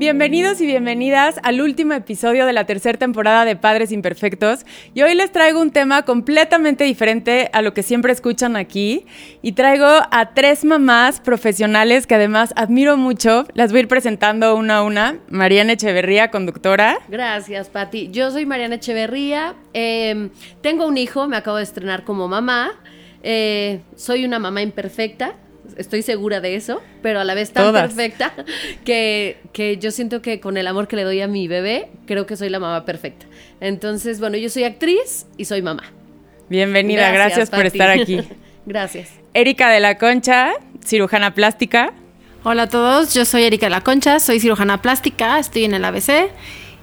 Bienvenidos y bienvenidas al último episodio de la tercera temporada de Padres Imperfectos. Y hoy les traigo un tema completamente diferente a lo que siempre escuchan aquí. Y traigo a tres mamás profesionales que además admiro mucho. Las voy a ir presentando una a una. Mariana Echeverría, conductora. Gracias, Pati. Yo soy Mariana Echeverría. Em, tengo un hijo, me acabo de estrenar como mamá. Eh, soy una mamá imperfecta estoy segura de eso, pero a la vez tan perfecta que, que, yo siento que con el amor que le doy a mi bebé, creo que soy la mamá perfecta. Entonces, bueno, yo soy actriz y soy mamá. Bienvenida, gracias, por estar aquí. gracias. Erika de la Concha, cirujana plástica. Hola a todos, yo soy Erika de la Concha, soy cirujana plástica, estoy en el ABC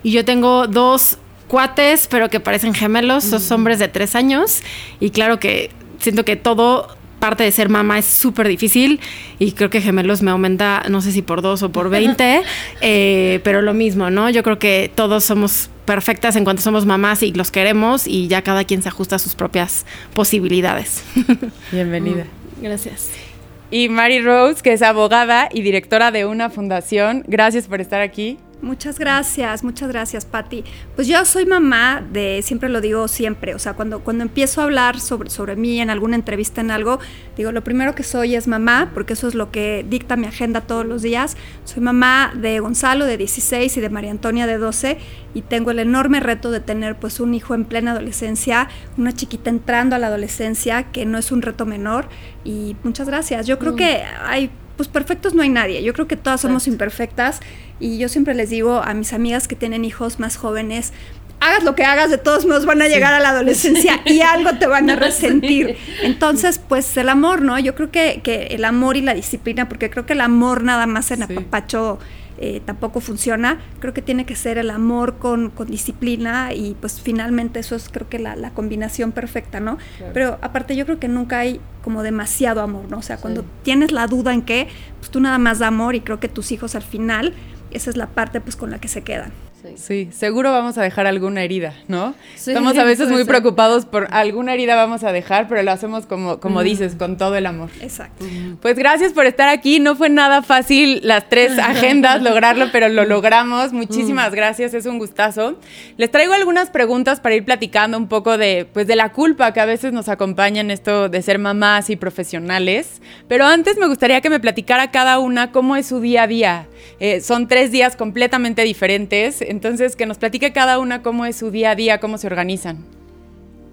y yo tengo dos cuates, pero que parecen gemelos, son mm. hombres de tres años y claro que siento que todo parte de ser mamá es súper difícil y creo que gemelos me aumenta, no sé si por dos o por veinte, eh, pero lo mismo, ¿no? Yo creo que todos somos perfectas en cuanto somos mamás y los queremos y ya cada quien se ajusta a sus propias posibilidades. Bienvenida. Mm, gracias. Y Mary Rose, que es abogada y directora de una fundación. Gracias por estar aquí. Muchas gracias, muchas gracias, Patti. Pues yo soy mamá de, siempre lo digo siempre, o sea, cuando, cuando empiezo a hablar sobre, sobre mí en alguna entrevista en algo, digo, lo primero que soy es mamá, porque eso es lo que dicta mi agenda todos los días. Soy mamá de Gonzalo, de 16, y de María Antonia, de 12, y tengo el enorme reto de tener pues un hijo en plena adolescencia, una chiquita entrando a la adolescencia, que no es un reto menor, y muchas gracias. Yo creo mm. que hay pues perfectos no hay nadie. Yo creo que todas somos imperfectas y yo siempre les digo a mis amigas que tienen hijos más jóvenes, hagas lo que hagas, de todos modos van a llegar a la adolescencia y algo te van a resentir. Entonces, pues el amor, ¿no? Yo creo que, que el amor y la disciplina, porque creo que el amor nada más en apapacho eh, tampoco funciona. Creo que tiene que ser el amor con, disciplina y pues finalmente eso es creo que la, combinación perfecta, ¿no? Pero aparte yo creo que nunca hay como demasiado amor, ¿no? O sea, cuando tienes la duda en qué, pues tú nada más da amor y creo que tus hijos al final, esa es la parte pues con la que se quedan. Sí. seguro vamos a dejar alguna herida, ¿no? Estamos a veces muy preocupados por alguna herida vamos a dejar, pero lo hacemos como, como dices, con todo el amor. Exacto. Pues gracias por estar aquí. No fue nada fácil las tres agendas lograrlo, pero lo logramos. Muchísimas gracias, es un gustazo. Les traigo algunas preguntas para ir platicando un poco de, pues, de la culpa que a veces nos acompaña en esto de ser mamás y profesionales. Pero antes me gustaría que me platicara cada una cómo es su día a día. Eh, son tres días completamente diferentes entonces, que nos platique cada una cómo es su día a día, cómo se organizan.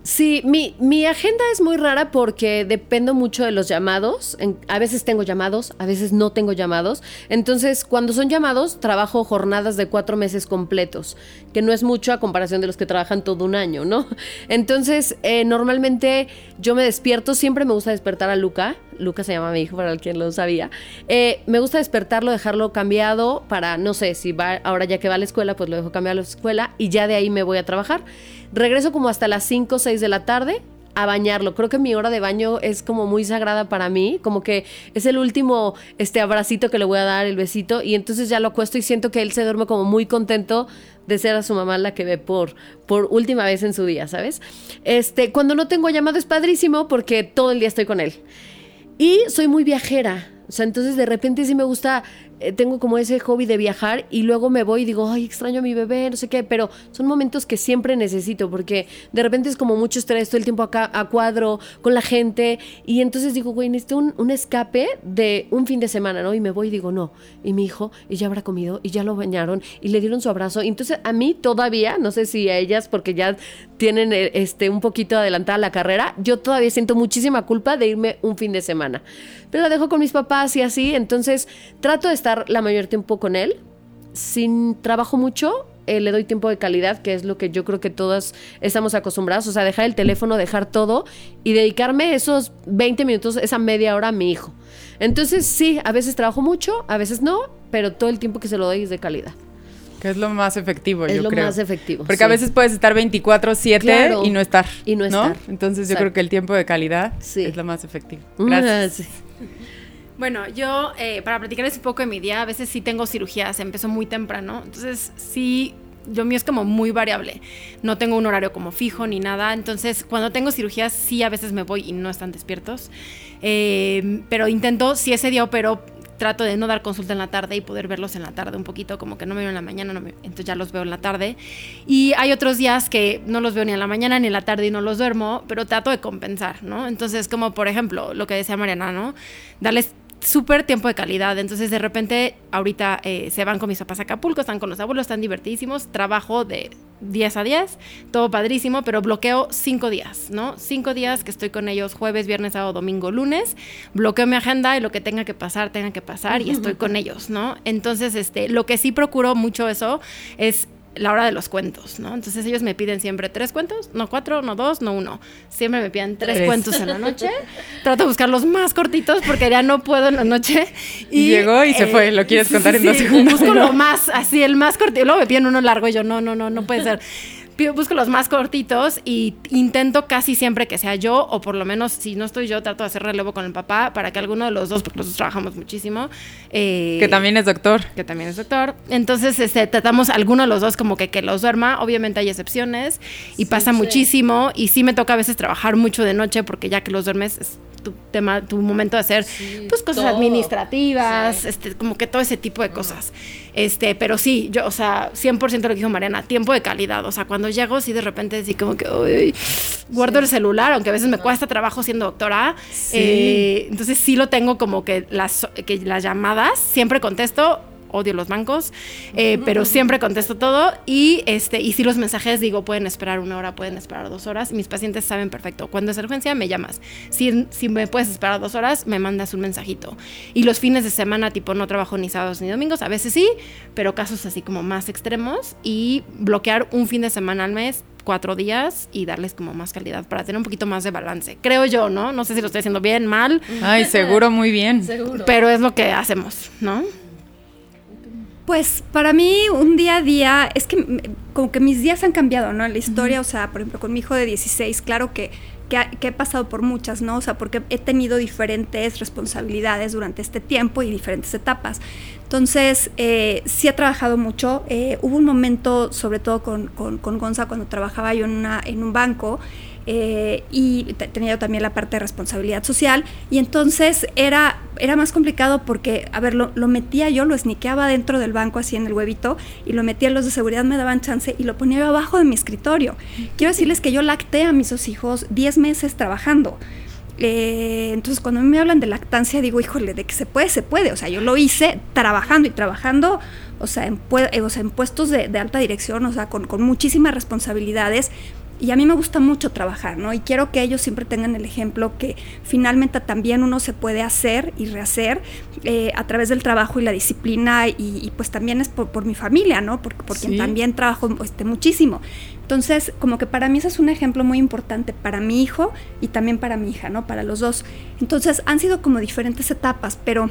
Sí, mi, mi, agenda es muy rara porque dependo mucho de los llamados. a veces tengo llamados, a veces no tengo llamados. Entonces, cuando son llamados, trabajo jornadas de cuatro meses completos, que no es mucho a comparación de los que trabajan todo un año, ¿no? Entonces, eh, normalmente yo me despierto, siempre me gusta despertar a Luca. Luca se llama mi hijo, para quien lo sabía. Eh, me gusta despertarlo, dejarlo cambiado para, no sé, si va, ahora ya que va a la escuela, pues lo dejo cambiado a la escuela y ya de ahí me voy a trabajar. Regreso como hasta las 5 o 6 de la tarde a bañarlo. Creo que mi hora de baño es como muy sagrada para mí, como que es el último este abracito que le voy a dar, el besito, y entonces ya lo acuesto y siento que él se duerme como muy contento de ser a su mamá la que ve por, por última vez en su día, ¿sabes? Este, cuando no tengo llamado es padrísimo porque todo el día estoy con él. Y soy muy viajera. O sea, entonces de repente sí me gusta eh, tengo como ese hobby de viajar y luego me voy y digo, ay, extraño a mi bebé, no sé qué, pero son momentos que siempre necesito porque de repente es como mucho estrés todo el tiempo acá a cuadro con la gente y entonces digo, güey, necesito un, un, escape de un fin de semana, ¿no? Y me voy y digo, no, y mi hijo, y ya habrá comido, y ya lo bañaron, y le dieron su abrazo. Y entonces a mí todavía, no sé si a ellas, porque ya tienen eh, este, un poquito adelantada la carrera, yo todavía siento muchísima culpa de irme un fin de semana. Pero la dejo con mis papás y así, entonces trato de estar la mayor tiempo con él. Sin trabajo mucho, eh, le doy tiempo de calidad, que es lo que yo creo que todas estamos acostumbradas, o sea, dejar el teléfono, dejar todo y dedicarme esos 20 minutos, esa media hora a mi hijo. Entonces, sí, a veces trabajo mucho, a veces no, pero todo el tiempo que se lo doy es de calidad. Que es lo más efectivo, Es yo lo creo. más efectivo, Porque sí. a veces puedes estar 24/7 Claro. y no estar. Y no estar. Entonces yo Exacto. creo que el tiempo de calidad Sí. es lo más efectivo. Gracias. Bueno, yo, eh, para platicarles un poco de mi día, a veces sí tengo cirugías, empezó muy temprano, entonces sí, yo mío es como muy variable. No tengo un horario como fijo ni nada, entonces cuando tengo cirugías sí a veces me voy y no están despiertos, Eh, pero intento, si ese día opero, trato de no dar consulta en la tarde y poder verlos en la tarde un poquito, como que no me veo en la mañana, no me- entonces ya los veo en la tarde. Y hay otros días que no los veo ni en la mañana ni en la tarde y no los duermo, pero trato de compensar, ¿no? Entonces, como por ejemplo, lo que decía Mariana, ¿no? Darles súper tiempo de calidad. Entonces, de repente, ahorita eh, se van con mis papás a Acapulco, están con los abuelos, están divertidísimos. Trabajo de 10 a 10, todo padrísimo, pero bloqueo cinco días, ¿no? Cinco días que estoy con ellos jueves, viernes, sábado, domingo, lunes. Bloqueo mi agenda y lo que tenga que pasar, tenga que pasar y estoy con ellos, ¿no? Entonces, este, lo que sí procuro mucho eso es la hora de los cuentos, ¿no? Entonces ellos me piden siempre tres cuentos, no cuatro, no dos, no uno. Siempre me piden tres, Tres. cuentos en la noche. Trato de buscar los más cortitos porque ya no puedo en la noche. Y llegó y se fue. ¿Lo quieres contar en dos segundos? Busco lo más, así, el más cortito. Luego me piden uno largo y yo, no, no, no, no puede ser. Busco los más cortitos y intento casi siempre que sea yo, o por lo menos si no estoy yo, trato de hacer relevo con el papá para que alguno de los dos, porque los dos trabajamos muchísimo. eh, Que también es doctor. que también es doctor. Entonces, este, tratamos alguno de los dos como que, que los duerma. Obviamente hay excepciones y pasa muchísimo. Y sí me toca a veces trabajar mucho de noche porque ya que los duermes es tu tema, tu momento de hacer pues cosas todo. administrativas, este, como que todo ese tipo de cosas. Este, pero sí, yo, o sea, 100% lo que dijo Mariana, tiempo de calidad. O sea, cuando llego, sí de repente así como que uy, guardo el celular, aunque a veces me cuesta trabajo siendo doctora. Eh, entonces sí lo tengo como que las, que las llamadas, siempre contesto, odio los bancos, eh, pero siempre contesto todo y este y si los mensajes digo pueden esperar una hora, pueden esperar dos horas. Mis pacientes saben perfecto. Cuando es urgencia me llamas. Si, si me puedes esperar dos horas, me mandas un mensajito. Y los fines de semana tipo no trabajo ni sábados ni domingos, a veces sí, pero casos así como más extremos y bloquear un fin de semana al mes cuatro días y darles como más calidad para tener un poquito más de balance. Creo yo, ¿no? No sé si lo estoy haciendo bien, mal, Ay, seguro muy bien. pero es lo que hacemos, ¿no? Pues para mí un día a día, es que como que mis días han cambiado, ¿no? En la historia, o sea, por ejemplo, con mi hijo de 16, claro que, que he pasado por muchas, ¿no? O sea, porque he tenido diferentes responsabilidades durante este tiempo y diferentes etapas. Entonces, eh, sí he trabajado mucho. Eh, hubo un momento, sobre todo con, con, con Gonza, cuando trabajaba yo en, una, en un banco, eh, y te- tenía yo también la parte de responsabilidad social y entonces era, era más complicado porque, a ver, lo, lo metía yo, lo sniqueaba dentro del banco así en el huevito y lo metía, los de seguridad me daban chance y lo ponía yo abajo de mi escritorio. Quiero decirles que yo lacté a mis dos hijos 10 meses trabajando. Eh, entonces cuando a mí me hablan de lactancia digo, híjole, de que se puede, se puede. O sea, yo lo hice trabajando y trabajando, o sea, en, eh, o sea, en puestos de, de alta dirección, o sea, con, con muchísimas responsabilidades. Y a mí me gusta mucho trabajar, ¿no? Y quiero que ellos siempre tengan el ejemplo que finalmente también uno se puede hacer y rehacer eh, a través del trabajo y la disciplina y, y pues también es por, por mi familia, ¿no? Porque por quien Sí. también trabajo este, muchísimo. Entonces, como que para mí ese es un ejemplo muy importante para mi hijo y también para mi hija, ¿no? Para los dos. Entonces, han sido como diferentes etapas, pero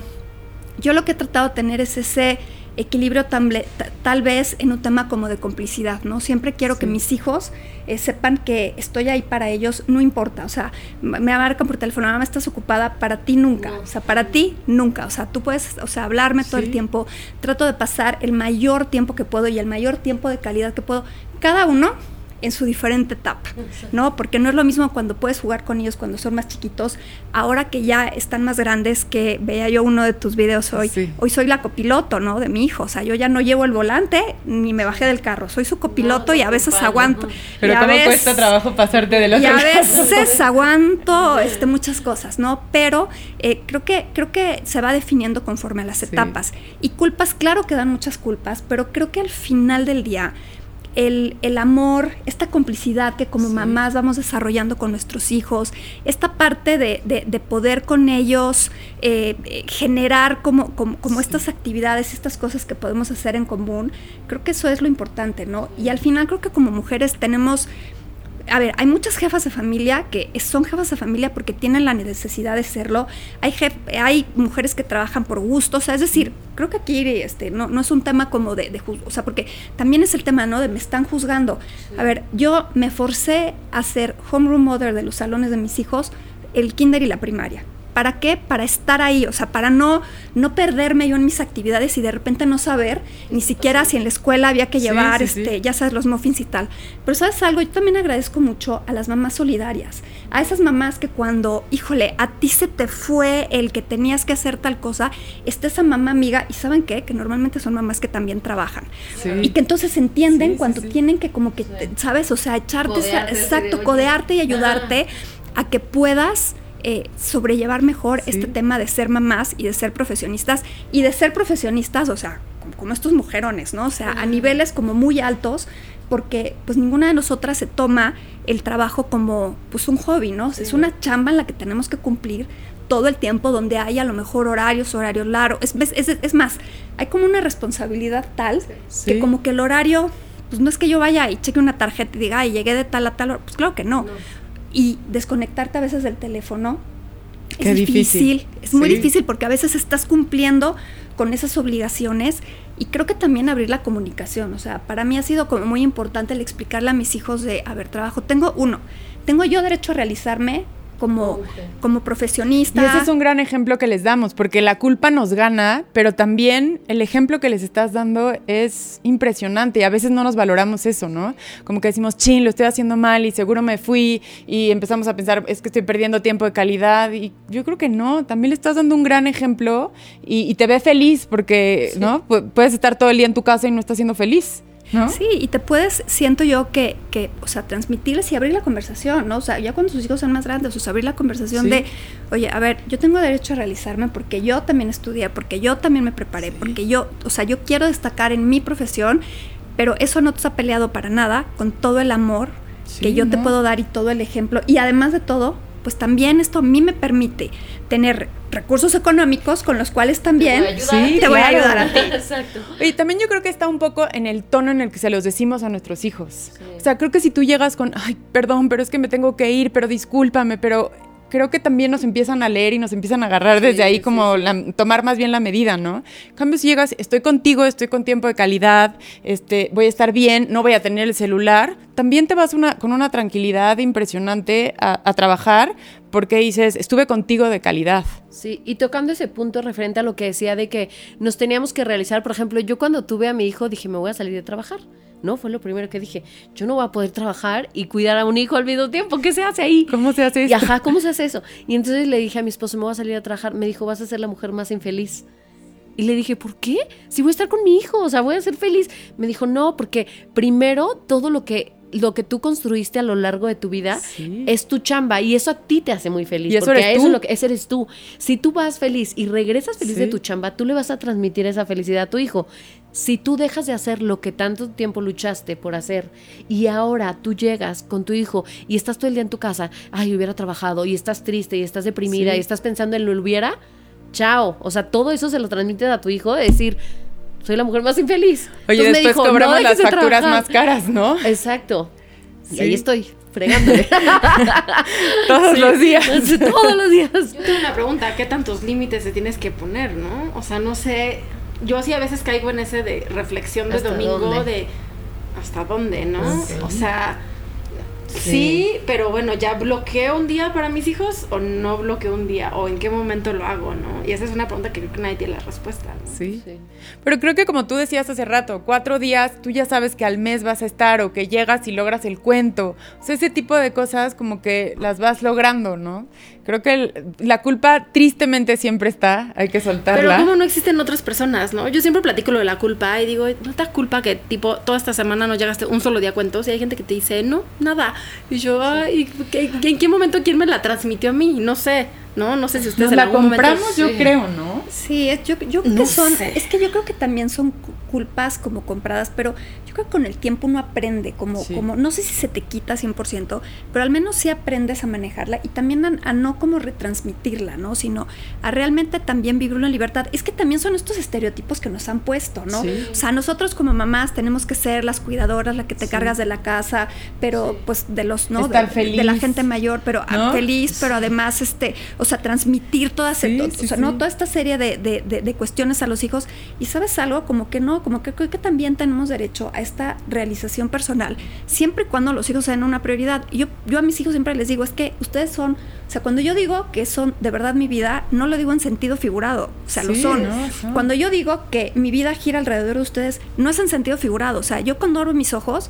yo lo que he tratado de tener es ese equilibrio tamble- tal vez en un tema como de complicidad, ¿no? Siempre quiero que mis hijos eh, sepan que estoy ahí para ellos, no importa, o sea, me marcan por teléfono, mamá, estás ocupada, para ti nunca, o sea, para ti nunca, o sea, tú puedes, o sea, hablarme todo el tiempo, trato de pasar el mayor tiempo que puedo y el mayor tiempo de calidad que puedo, cada uno en su diferente etapa, ¿no? Porque no es lo mismo cuando puedes jugar con ellos cuando son más chiquitos, ahora que ya están más grandes, que veía yo uno de tus videos hoy, Sí. hoy soy la copiloto, ¿no? De mi hijo, o sea, yo ya no llevo el volante ni me bajé del carro, soy su copiloto y a veces aguanto. Pero y a cómo veces- cuesta trabajo pasarte del otro y a veces aguanto este, muchas cosas, ¿no? Pero eh, creo, que, creo que se va definiendo conforme a las Sí. etapas. Y culpas, claro que dan muchas culpas, pero creo que al final del día el, el amor, esta complicidad que como mamás vamos desarrollando con nuestros hijos, esta parte de, de- de poder con ellos eh, eh, generar como, como, como estas actividades, estas cosas que podemos hacer en común, creo que eso es lo importante, ¿no? Y al final creo que como mujeres tenemos a ver, hay muchas jefas de familia que son jefas de familia porque tienen la necesidad de serlo. Hay, jef, hay mujeres que trabajan por gusto, o sea, es decir, creo que aquí este, no, no es un tema como de, de o sea, porque también es el tema, ¿no? De me están juzgando. A ver, yo me forcé a ser homeroom mother de los salones de mis hijos, el kinder y la primaria. ¿Para qué? Para estar ahí, o sea, para no, no perderme yo en mis actividades y de repente no saber ni siquiera si en la escuela había que llevar, este, ya sabes, los muffins y tal. Pero sabes algo, yo también agradezco mucho a las mamás solidarias, a esas mamás que cuando, híjole, a ti se te fue el que tenías que hacer tal cosa, está esa mamá amiga y saben qué, que normalmente son mamás que también trabajan. Y que entonces entienden cuando tienen que como que, sabes, o sea, echarte, exacto, codearte y ayudarte a que puedas eh, sobrellevar mejor este tema de ser mamás y de ser profesionistas y de ser profesionistas, o sea, como, estos mujerones, ¿no? O sea, a niveles como muy altos, porque pues ninguna de nosotras se toma el trabajo como pues un hobby, ¿no? es una chamba en la que tenemos que cumplir todo el tiempo donde hay a lo mejor horarios, horarios largos. Es, es, es más, hay como una responsabilidad tal que como que el horario, pues no es que yo vaya y cheque una tarjeta y diga, ay, llegué de tal a tal hora. Pues claro que no y desconectarte a veces del teléfono es difícil. Es muy difícil porque a veces estás cumpliendo con esas obligaciones y creo que también abrir la comunicación. O sea, para mí ha sido como muy importante el explicarle a mis hijos de, a ver, trabajo, tengo uno, tengo yo derecho a realizarme como, como profesionista. Y ese es un gran ejemplo que les damos, porque la culpa nos gana, pero también el ejemplo que les estás dando es impresionante y a veces no nos valoramos eso, ¿no? Como que decimos, chin, lo estoy haciendo mal y seguro me fui y empezamos a pensar, es que estoy perdiendo tiempo de calidad y yo creo que no, también le estás dando un gran ejemplo y, te ve feliz porque, ¿no? puedes estar todo el día en tu casa y no estás siendo feliz. Sí, y te puedes, siento yo que, que, o sea, transmitirles y abrir la conversación, ¿no? O sea, ya cuando sus hijos son más grandes, o sea, abrir la conversación de, oye, a ver, yo tengo derecho a realizarme porque yo también estudié, porque yo también me preparé, porque yo, o sea, yo quiero destacar en mi profesión, pero eso no te está peleado para nada con todo el amor que yo te puedo dar y todo el ejemplo. Y además de todo, pues también esto a mí me permite tener recursos económicos con los cuales también te voy a ayudar, a, ti. Exacto. Y también yo creo que está un poco en el tono en el que se los decimos a nuestros hijos. O sea, creo que si tú llegas con, ay, perdón, pero es que me tengo que ir, pero discúlpame, pero creo que también nos empiezan a leer y nos empiezan a agarrar desde ahí como tomar más bien la medida, ¿no? En cambio, si llegas, estoy contigo, estoy con tiempo de calidad, este, voy a estar bien, no voy a tener el celular, también te vas una, con una tranquilidad impresionante a, trabajar porque dices, estuve contigo de calidad. Sí, y tocando ese punto referente a lo que decía de que nos teníamos que realizar, por ejemplo, yo cuando tuve a mi hijo dije, me voy a salir de trabajar. ¿No? Fue lo primero que dije. Yo no voy a poder trabajar y cuidar a un hijo al mismo tiempo. ¿Qué se hace ahí? ¿Cómo se hace eso? Y ajá, ¿cómo se hace eso? Y entonces le dije a mi esposo, me voy a salir a trabajar. Me dijo, vas a ser la mujer más infeliz. Y le dije, ¿por qué? Si voy a estar con mi hijo, o sea, voy a ser feliz. Me dijo, no, porque primero todo lo que lo que tú construiste a lo largo de tu vida es tu chamba y eso a ti te hace muy feliz. Y eso eres tú. Eso lo que, ese eres tú. Si tú vas feliz y regresas feliz de tu chamba, tú le vas a transmitir esa felicidad a tu hijo. Si tú dejas de hacer lo que tanto tiempo luchaste por hacer y ahora tú llegas con tu hijo y estás todo el día en tu casa, ay, hubiera trabajado y estás triste y estás deprimida y estás pensando en lo hubiera, chao. O sea, todo eso se lo transmites a tu hijo, de decir, soy la mujer más infeliz. Oye, después cobramos las facturas más caras, ¿no? Exacto. Y ahí estoy, fregándole. todos los días. todos los días. Yo tengo una pregunta, ¿qué tantos límites te tienes que poner, no? O sea, no sé, yo sí a veces caigo en ese de reflexión de domingo de hasta dónde, ¿no? O sea, Sí. pero bueno, ¿ya bloqueo un día para mis hijos o no bloqueo un día? ¿O en qué momento lo hago, no? Y esa es una pregunta que creo que nadie tiene la respuesta. Sí. Pero creo que como tú decías hace rato, cuatro días, tú ya sabes que al mes vas a estar o que llegas y logras el cuento. O sea, ese tipo de cosas como que las vas logrando, ¿no? Creo que la culpa tristemente siempre está, hay que soltarla. Pero como no existen otras personas, ¿no? Yo siempre platico lo de la culpa y digo, no te culpa que tipo toda esta semana no llegaste un solo día a cuentos y hay gente que te dice, no, nada. Y yo, ay, ¿en qué momento quién me la transmitió a mí? No sé. ¿No? No sé si ustedes Nos en la algún momento- compramos, yo sí. creo, ¿no? Sí, es, yo, yo creo No que son, sé. es que yo creo que también son cu- culpas como compradas, pero yo creo que con el tiempo uno aprende, como, Sí. como, no sé si se te quita 100%, pero al menos sí aprendes a manejarla y también a, a no como retransmitirla, ¿no? Sino a realmente también vivirlo en libertad. Es que también son estos estereotipos que nos han puesto, ¿no? Sí. O sea, nosotros como mamás tenemos que ser las cuidadoras, la que te Sí. cargas de la casa, pero pues de los, ¿no? Estar de, de la feliz. gente mayor, pero ah, ¿No? feliz, pero además, este, o sea, transmitir todas, Sí, o sí, sea, no toda esta serie de, de- de- de cuestiones a los hijos. Y sabes algo, como que no, como que creo que también tenemos derecho a esta realización personal, siempre y cuando los hijos sean una prioridad. Yo, yo a mis hijos siempre les digo, es que ustedes son, o sea, cuando yo digo que son de verdad mi vida, no lo digo en sentido figurado, o sea, lo Sí, son. no, son. Cuando yo digo que mi vida gira alrededor de ustedes, no es en sentido figurado, o sea, yo cuando abro mis ojos,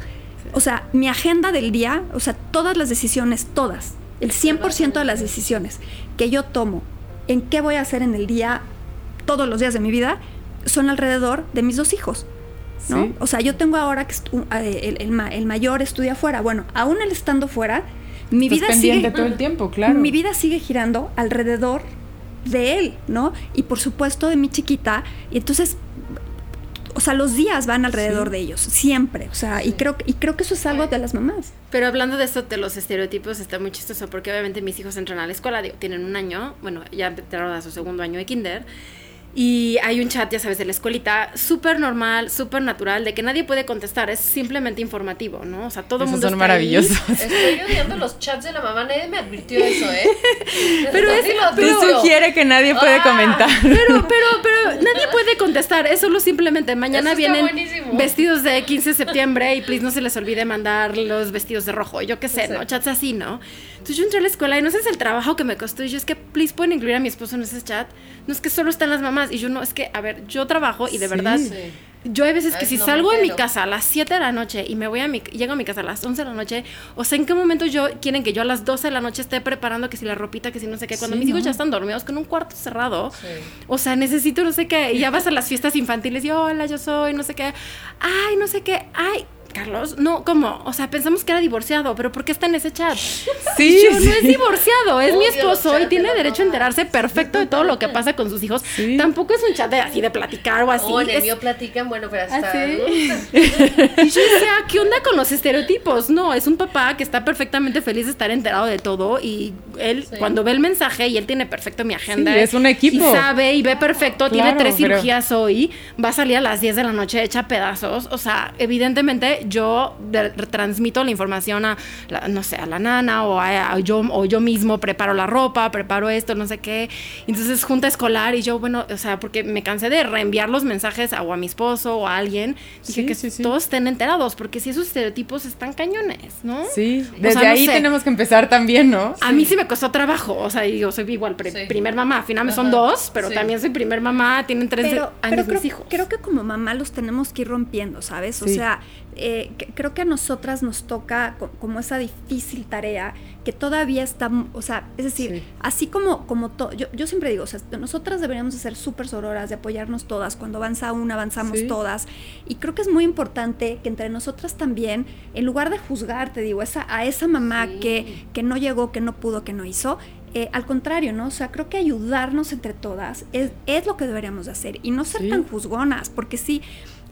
o sea, mi agenda del día, o sea, todas las decisiones, todas, el 100% de las decisiones que yo tomo, en qué voy a hacer en el día, todos los días de mi vida, son alrededor de mis dos hijos. ¿no? Sí. O sea, yo tengo ahora que eh, el, el ma- el mayor estudia afuera. Bueno, aún él estando fuera, mi Estás vida pendiente sigue todo el tiempo, claro. mi vida sigue girando alrededor de él, ¿no? Y por supuesto de mi chiquita. Y entonces, o sea, los días van alrededor Sí. de ellos, siempre. O sea, y creo, y creo que eso es algo de las mamás. Pero hablando de esto de los estereotipos, está muy chistoso porque obviamente mis hijos entran a la escuela, digo, tienen un año, bueno, ya entraron a su segundo año de kinder. Y hay un chat, ya sabes, de la escuelita, súper normal, súper natural, de que nadie puede contestar, es simplemente informativo, ¿no? O sea, todo el mundo son está ahí. maravillosos. Estoy odiando los chats de la mamá, nadie me advirtió eso, ¿eh? Pero es- advirtió. sugiere que nadie puede Ah. comentar. Pero, pero, pero nadie puede contestar, es solo simplemente mañana vienen buenísimo. vestidos de 15 de septiembre y please no se les olvide mandar los vestidos de rojo, yo qué sé, ¿no? Chats así, ¿no? Entonces yo entré a la escuela y no sé si es el trabajo que me costó y yo es que please pueden incluir a mi esposo en ese chat, no es que solo están las mamás y yo no, es que, a ver, yo trabajo y de Sí. verdad... Sí. Yo hay veces que si no, salgo de mi casa a las 7 de la noche y me voy a mi llego a mi casa a las 11 de la noche, o sea, ¿en qué momento yo quieren que yo a las 12 de la noche esté preparando que si la ropita, que si no sé qué, cuando Sí, mis hijos no. ya están dormidos con un cuarto cerrado? Sí. O sea, necesito no sé qué. Y ya vas a las fiestas infantiles y hola, yo soy, no sé qué. Ay, no sé qué. Ay, Carlos, no, ¿cómo? O sea, pensamos que era divorciado, pero ¿por qué está en ese chat? Sí, yo no es divorciado, es mi esposo y tiene de derecho a enterarse perfecto de todo lo que pasa con sus hijos. Sí. Tampoco es un chat de así de platicar o así. O en el es- mío platican, bueno, pero hasta... ¿Ah, sí? ¿no? y yo decía, ¿qué onda con los estereotipos? No, es un papá que está perfectamente feliz de estar enterado de todo y él Sí. cuando ve el mensaje y él tiene perfecto mi agenda. Sí, es un equipo. Y sabe y ve perfecto, tiene tres pero- cirugías hoy, va a salir a las 10 de la noche hecha pedazos. O sea, evidentemente yo de- transmito la información a, la- no sé, a la nana o a, a yo, o yo mismo preparo la ropa, preparo esto, no sé qué. Entonces, junta escolar y yo, bueno, o sea, porque me cansé de reenviar los mensajes a, o a mi esposo o a alguien. Dije Sí, que sí, sí. todos estén enterados, porque si esos estereotipos están cañones, ¿no? Sí, O desde sea, no ahí sé. tenemos que empezar también, ¿no? A mí sí me costó trabajo, o sea, yo soy igual pre- Sí. primer mamá, al final me son Ajá. dos, pero Sí. también soy primer mamá, tienen tres Pero, años pero creo, mis hijos. creo que como mamá los tenemos que ir rompiendo, ¿sabes? O Sí. sea, eh, que- creo que a nosotras nos toca co- como esa difícil tarea que todavía está, o sea, es decir, Sí. así como, como to- yo, yo siempre digo, o sea, nosotras deberíamos de ser súper sororas, de apoyarnos todas, cuando avanza una, avanzamos Sí. todas, y creo que es muy importante que entre nosotras también, en lugar de juzgar, te digo, esa, a esa mamá Sí. que, que no llegó, que no pudo, que no hizo, eh, al contrario, ¿no? O sea, creo que ayudarnos entre todas es, es lo que deberíamos de hacer y no ser tan juzgonas, porque sí,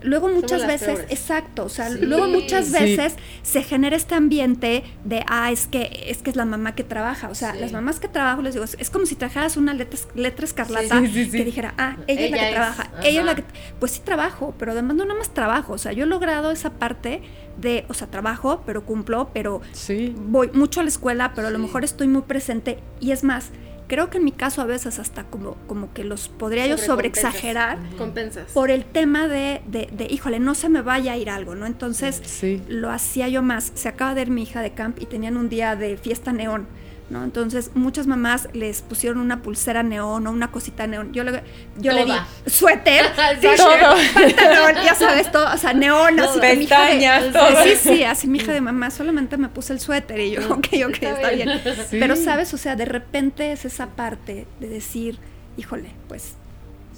luego muchas veces, peores. exacto, o sea, Sí. luego muchas Sí. veces se genera este ambiente de, ah, es que es que es la mamá que trabaja, o sea, Sí. las mamás que trabajo, les digo, es, es como si trajeras una letra, letra escarlata Sí, sí, sí. que dijera, ah, ella, es la que es, trabaja, ella es la que, pues sí trabajo, pero además no nada más trabajo, o sea, yo he logrado esa parte de, o sea, trabajo, pero cumplo, pero Sí. voy mucho a la escuela, pero a lo mejor estoy muy presente. Y es más, creo que en mi caso a veces hasta como, como que los podría yo sobreexagerar Compensas. por el tema de, de, de, híjole, no se me vaya a ir algo, ¿no? Entonces Sí. lo hacía yo más. Se acaba de ir mi hija de camp y tenían un día de fiesta neón. ¿No? Entonces muchas mamás les pusieron una pulsera neón o una cosita neón. Yo le, yo le di suéter, Sí, pantalón, ya sabes, todo, o sea, neón, así que mi hija de- Pestañas, todo. Sí, sí, así mi hija de mamá, solamente me puse el suéter y yo, ok, ok, Está está, bien. bien. Sí. Pero sabes, o sea, de repente es esa parte de decir, híjole, pues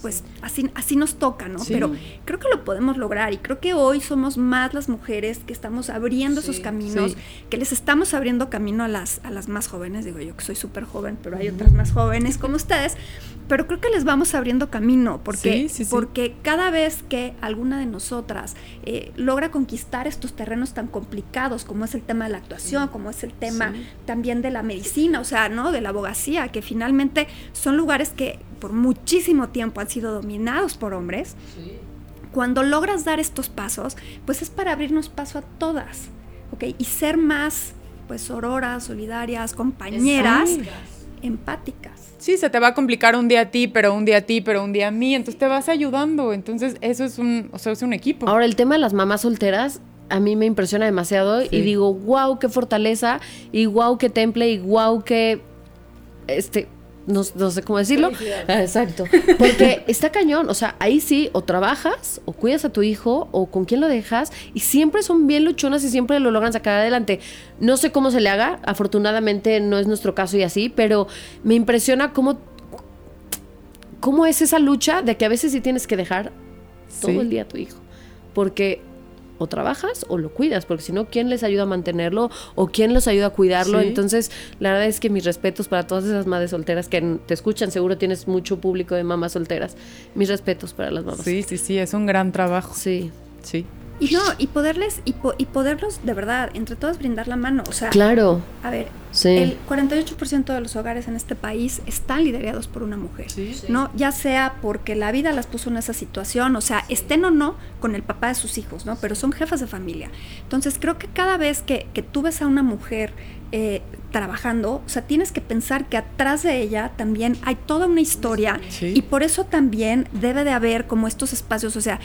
pues así, así nos toca, ¿no? Pero creo que lo podemos lograr y creo que hoy somos más las mujeres que estamos abriendo esos caminos, que les estamos abriendo camino a las, a las más jóvenes, digo yo que soy súper joven, pero hay otras más jóvenes como ustedes, pero creo que les vamos abriendo camino, porque, porque cada vez que alguna de nosotras eh, logra conquistar estos terrenos tan complicados, como es el tema de la actuación, como es el tema también de la medicina, o sea, ¿no? De la abogacía, que finalmente son lugares que por muchísimo tiempo han sido dominados por hombres. Cuando logras dar estos pasos, pues es para abrirnos paso a todas, ¿ok? Y ser más, pues, sororas, solidarias, compañeras, empáticas. Sí, se te va a complicar un día a ti, pero un día a ti, pero un día a mí, entonces te vas ayudando, entonces eso es un, o sea, es un equipo. Ahora, el tema de las mamás solteras, a mí me impresiona demasiado y digo, wow, qué fortaleza, y wow, qué temple, y wow, qué, este, no, sé cómo decirlo. Ah, exacto. Porque está cañón. O sea, ahí sí, o trabajas, o cuidas a tu hijo, o con quién lo dejas, y siempre son bien luchonas y siempre lo logran sacar adelante. No sé cómo se le haga, afortunadamente no es nuestro caso y así, pero me impresiona cómo, cómo es esa lucha de que a veces sí tienes que dejar todo el día a tu hijo. Porque o trabajas o lo cuidas, porque si no, ¿quién les ayuda a mantenerlo o quién los ayuda a cuidarlo? Entonces, la verdad es que mis respetos para todas esas madres solteras que te escuchan, seguro tienes mucho público de mamás solteras. Mis respetos para las mamás. Sí, sí, sí, es un gran trabajo. Sí. Sí. Y no, y poderles, y, y poderlos de verdad, entre todos brindar la mano. O sea, claro. A ver, el 48% de los hogares en este país están liderados por una mujer. ¿No? Ya sea porque la vida las puso en esa situación, o sea, estén o no con el papá de sus hijos, ¿no? Pero son jefas de familia. Entonces, creo que cada vez que, que tú ves a una mujer eh, trabajando, o sea, tienes que pensar que atrás de ella también hay toda una historia y por eso también debe de haber como estos espacios, o sea,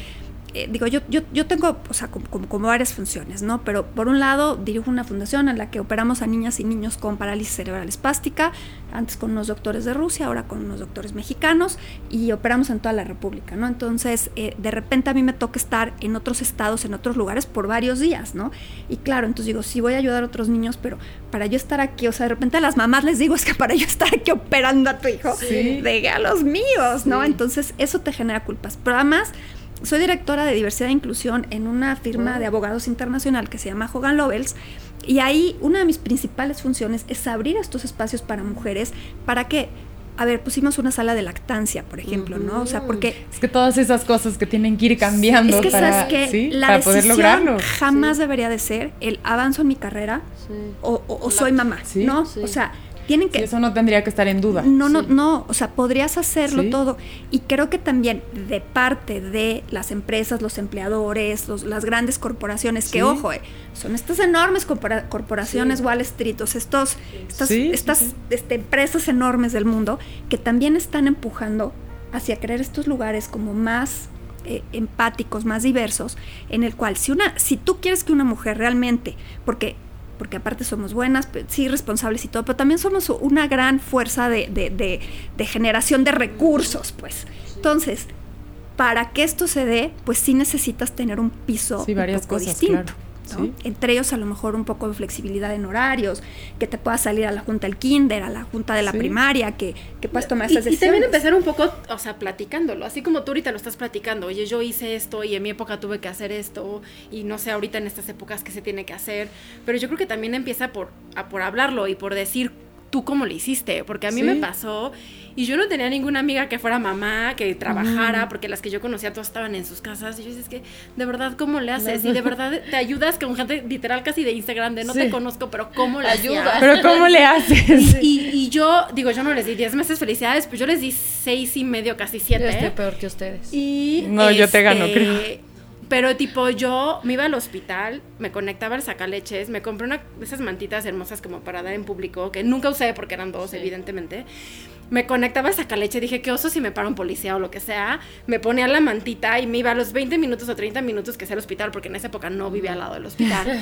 eh, digo, yo, yo, yo tengo, o sea, como, como, varias funciones, ¿no? Pero por un lado dirijo una fundación en la que operamos a niñas y niños con parálisis cerebral espástica, antes con unos doctores de Rusia, ahora con unos doctores mexicanos, y operamos en toda la República, ¿no? Entonces, eh, de repente a mí me toca estar en otros estados, en otros lugares por varios días, ¿no? Y claro, entonces digo, sí voy a ayudar a otros niños, pero para yo estar aquí, o sea, de repente a las mamás les digo, es que para yo estar aquí operando a tu hijo, sí. de a los míos, ¿no? Entonces, eso te genera culpas. Pero además, soy directora de diversidad e inclusión en una firma de abogados internacional que se llama Hogan Lovells. Y ahí una de mis principales funciones es abrir estos espacios para mujeres para que a ver, pusimos una sala de lactancia, por ejemplo, ¿no? O sea, porque... Es que todas esas cosas que tienen que ir cambiando es que para, sabes que la poder lograrlo. jamás debería de ser el avanzo en mi carrera o, soy mamá, ¿no? O sea, tienen que... eso no tendría que estar en duda. No, no, no, o sea, podrías hacerlo todo. Y creo que también de parte de las empresas, los empleadores, las grandes corporaciones, que ojo, eh, son estas enormes corporaciones Wall Street, estos, estas, estas este, empresas enormes del mundo, que también están empujando hacia crear estos lugares como más eh, empáticos, más diversos, en el cual si una, si tú quieres que una mujer realmente, porque porque aparte somos buenas, sí responsables y todo, pero también somos una gran fuerza de, generación de recursos, pues. Entonces, para que esto se dé, pues sí necesitas tener un piso sí, un poco cosas, distinto. Entre ellos a lo mejor un poco de flexibilidad en horarios, que te puedas salir a la junta del kinder, a la junta de la primaria, que, que puedas tomar esas decisiones. Y también empezar un poco, o sea, platicándolo, así como tú ahorita lo estás platicando, oye, yo hice esto y en mi época tuve que hacer esto. Y no sé ahorita en estas épocas qué se tiene que hacer, pero yo creo que también empieza por, a, por hablarlo y por decir tú cómo lo hiciste, porque a mí me pasó y yo no tenía ninguna amiga que fuera mamá, que trabajara, porque las que yo conocía todas estaban en sus casas y yo decía, es que de verdad, ¿cómo le haces? Y de verdad te ayudas con gente literal casi de Instagram, de no te conozco, pero ¿cómo le ayudas? Pero ¿cómo le haces? Y, yo, digo, yo no les di 10 meses felicidades, pues yo les di seis y medio, casi siete. Yo estoy peor que ustedes. Y, no, yo te gano, este, creo. Pero tipo, yo me iba al hospital, me conectaba al sacaleches, me compré una de esas mantitas hermosas como para dar en público, que nunca usé porque eran dos, evidentemente me conectaba a sacar leche, dije, qué oso si me para un policía o lo que sea, me ponía la mantita y me iba a los 20 minutos o 30 minutos que sea el hospital, porque en esa época no vivía al lado del hospital.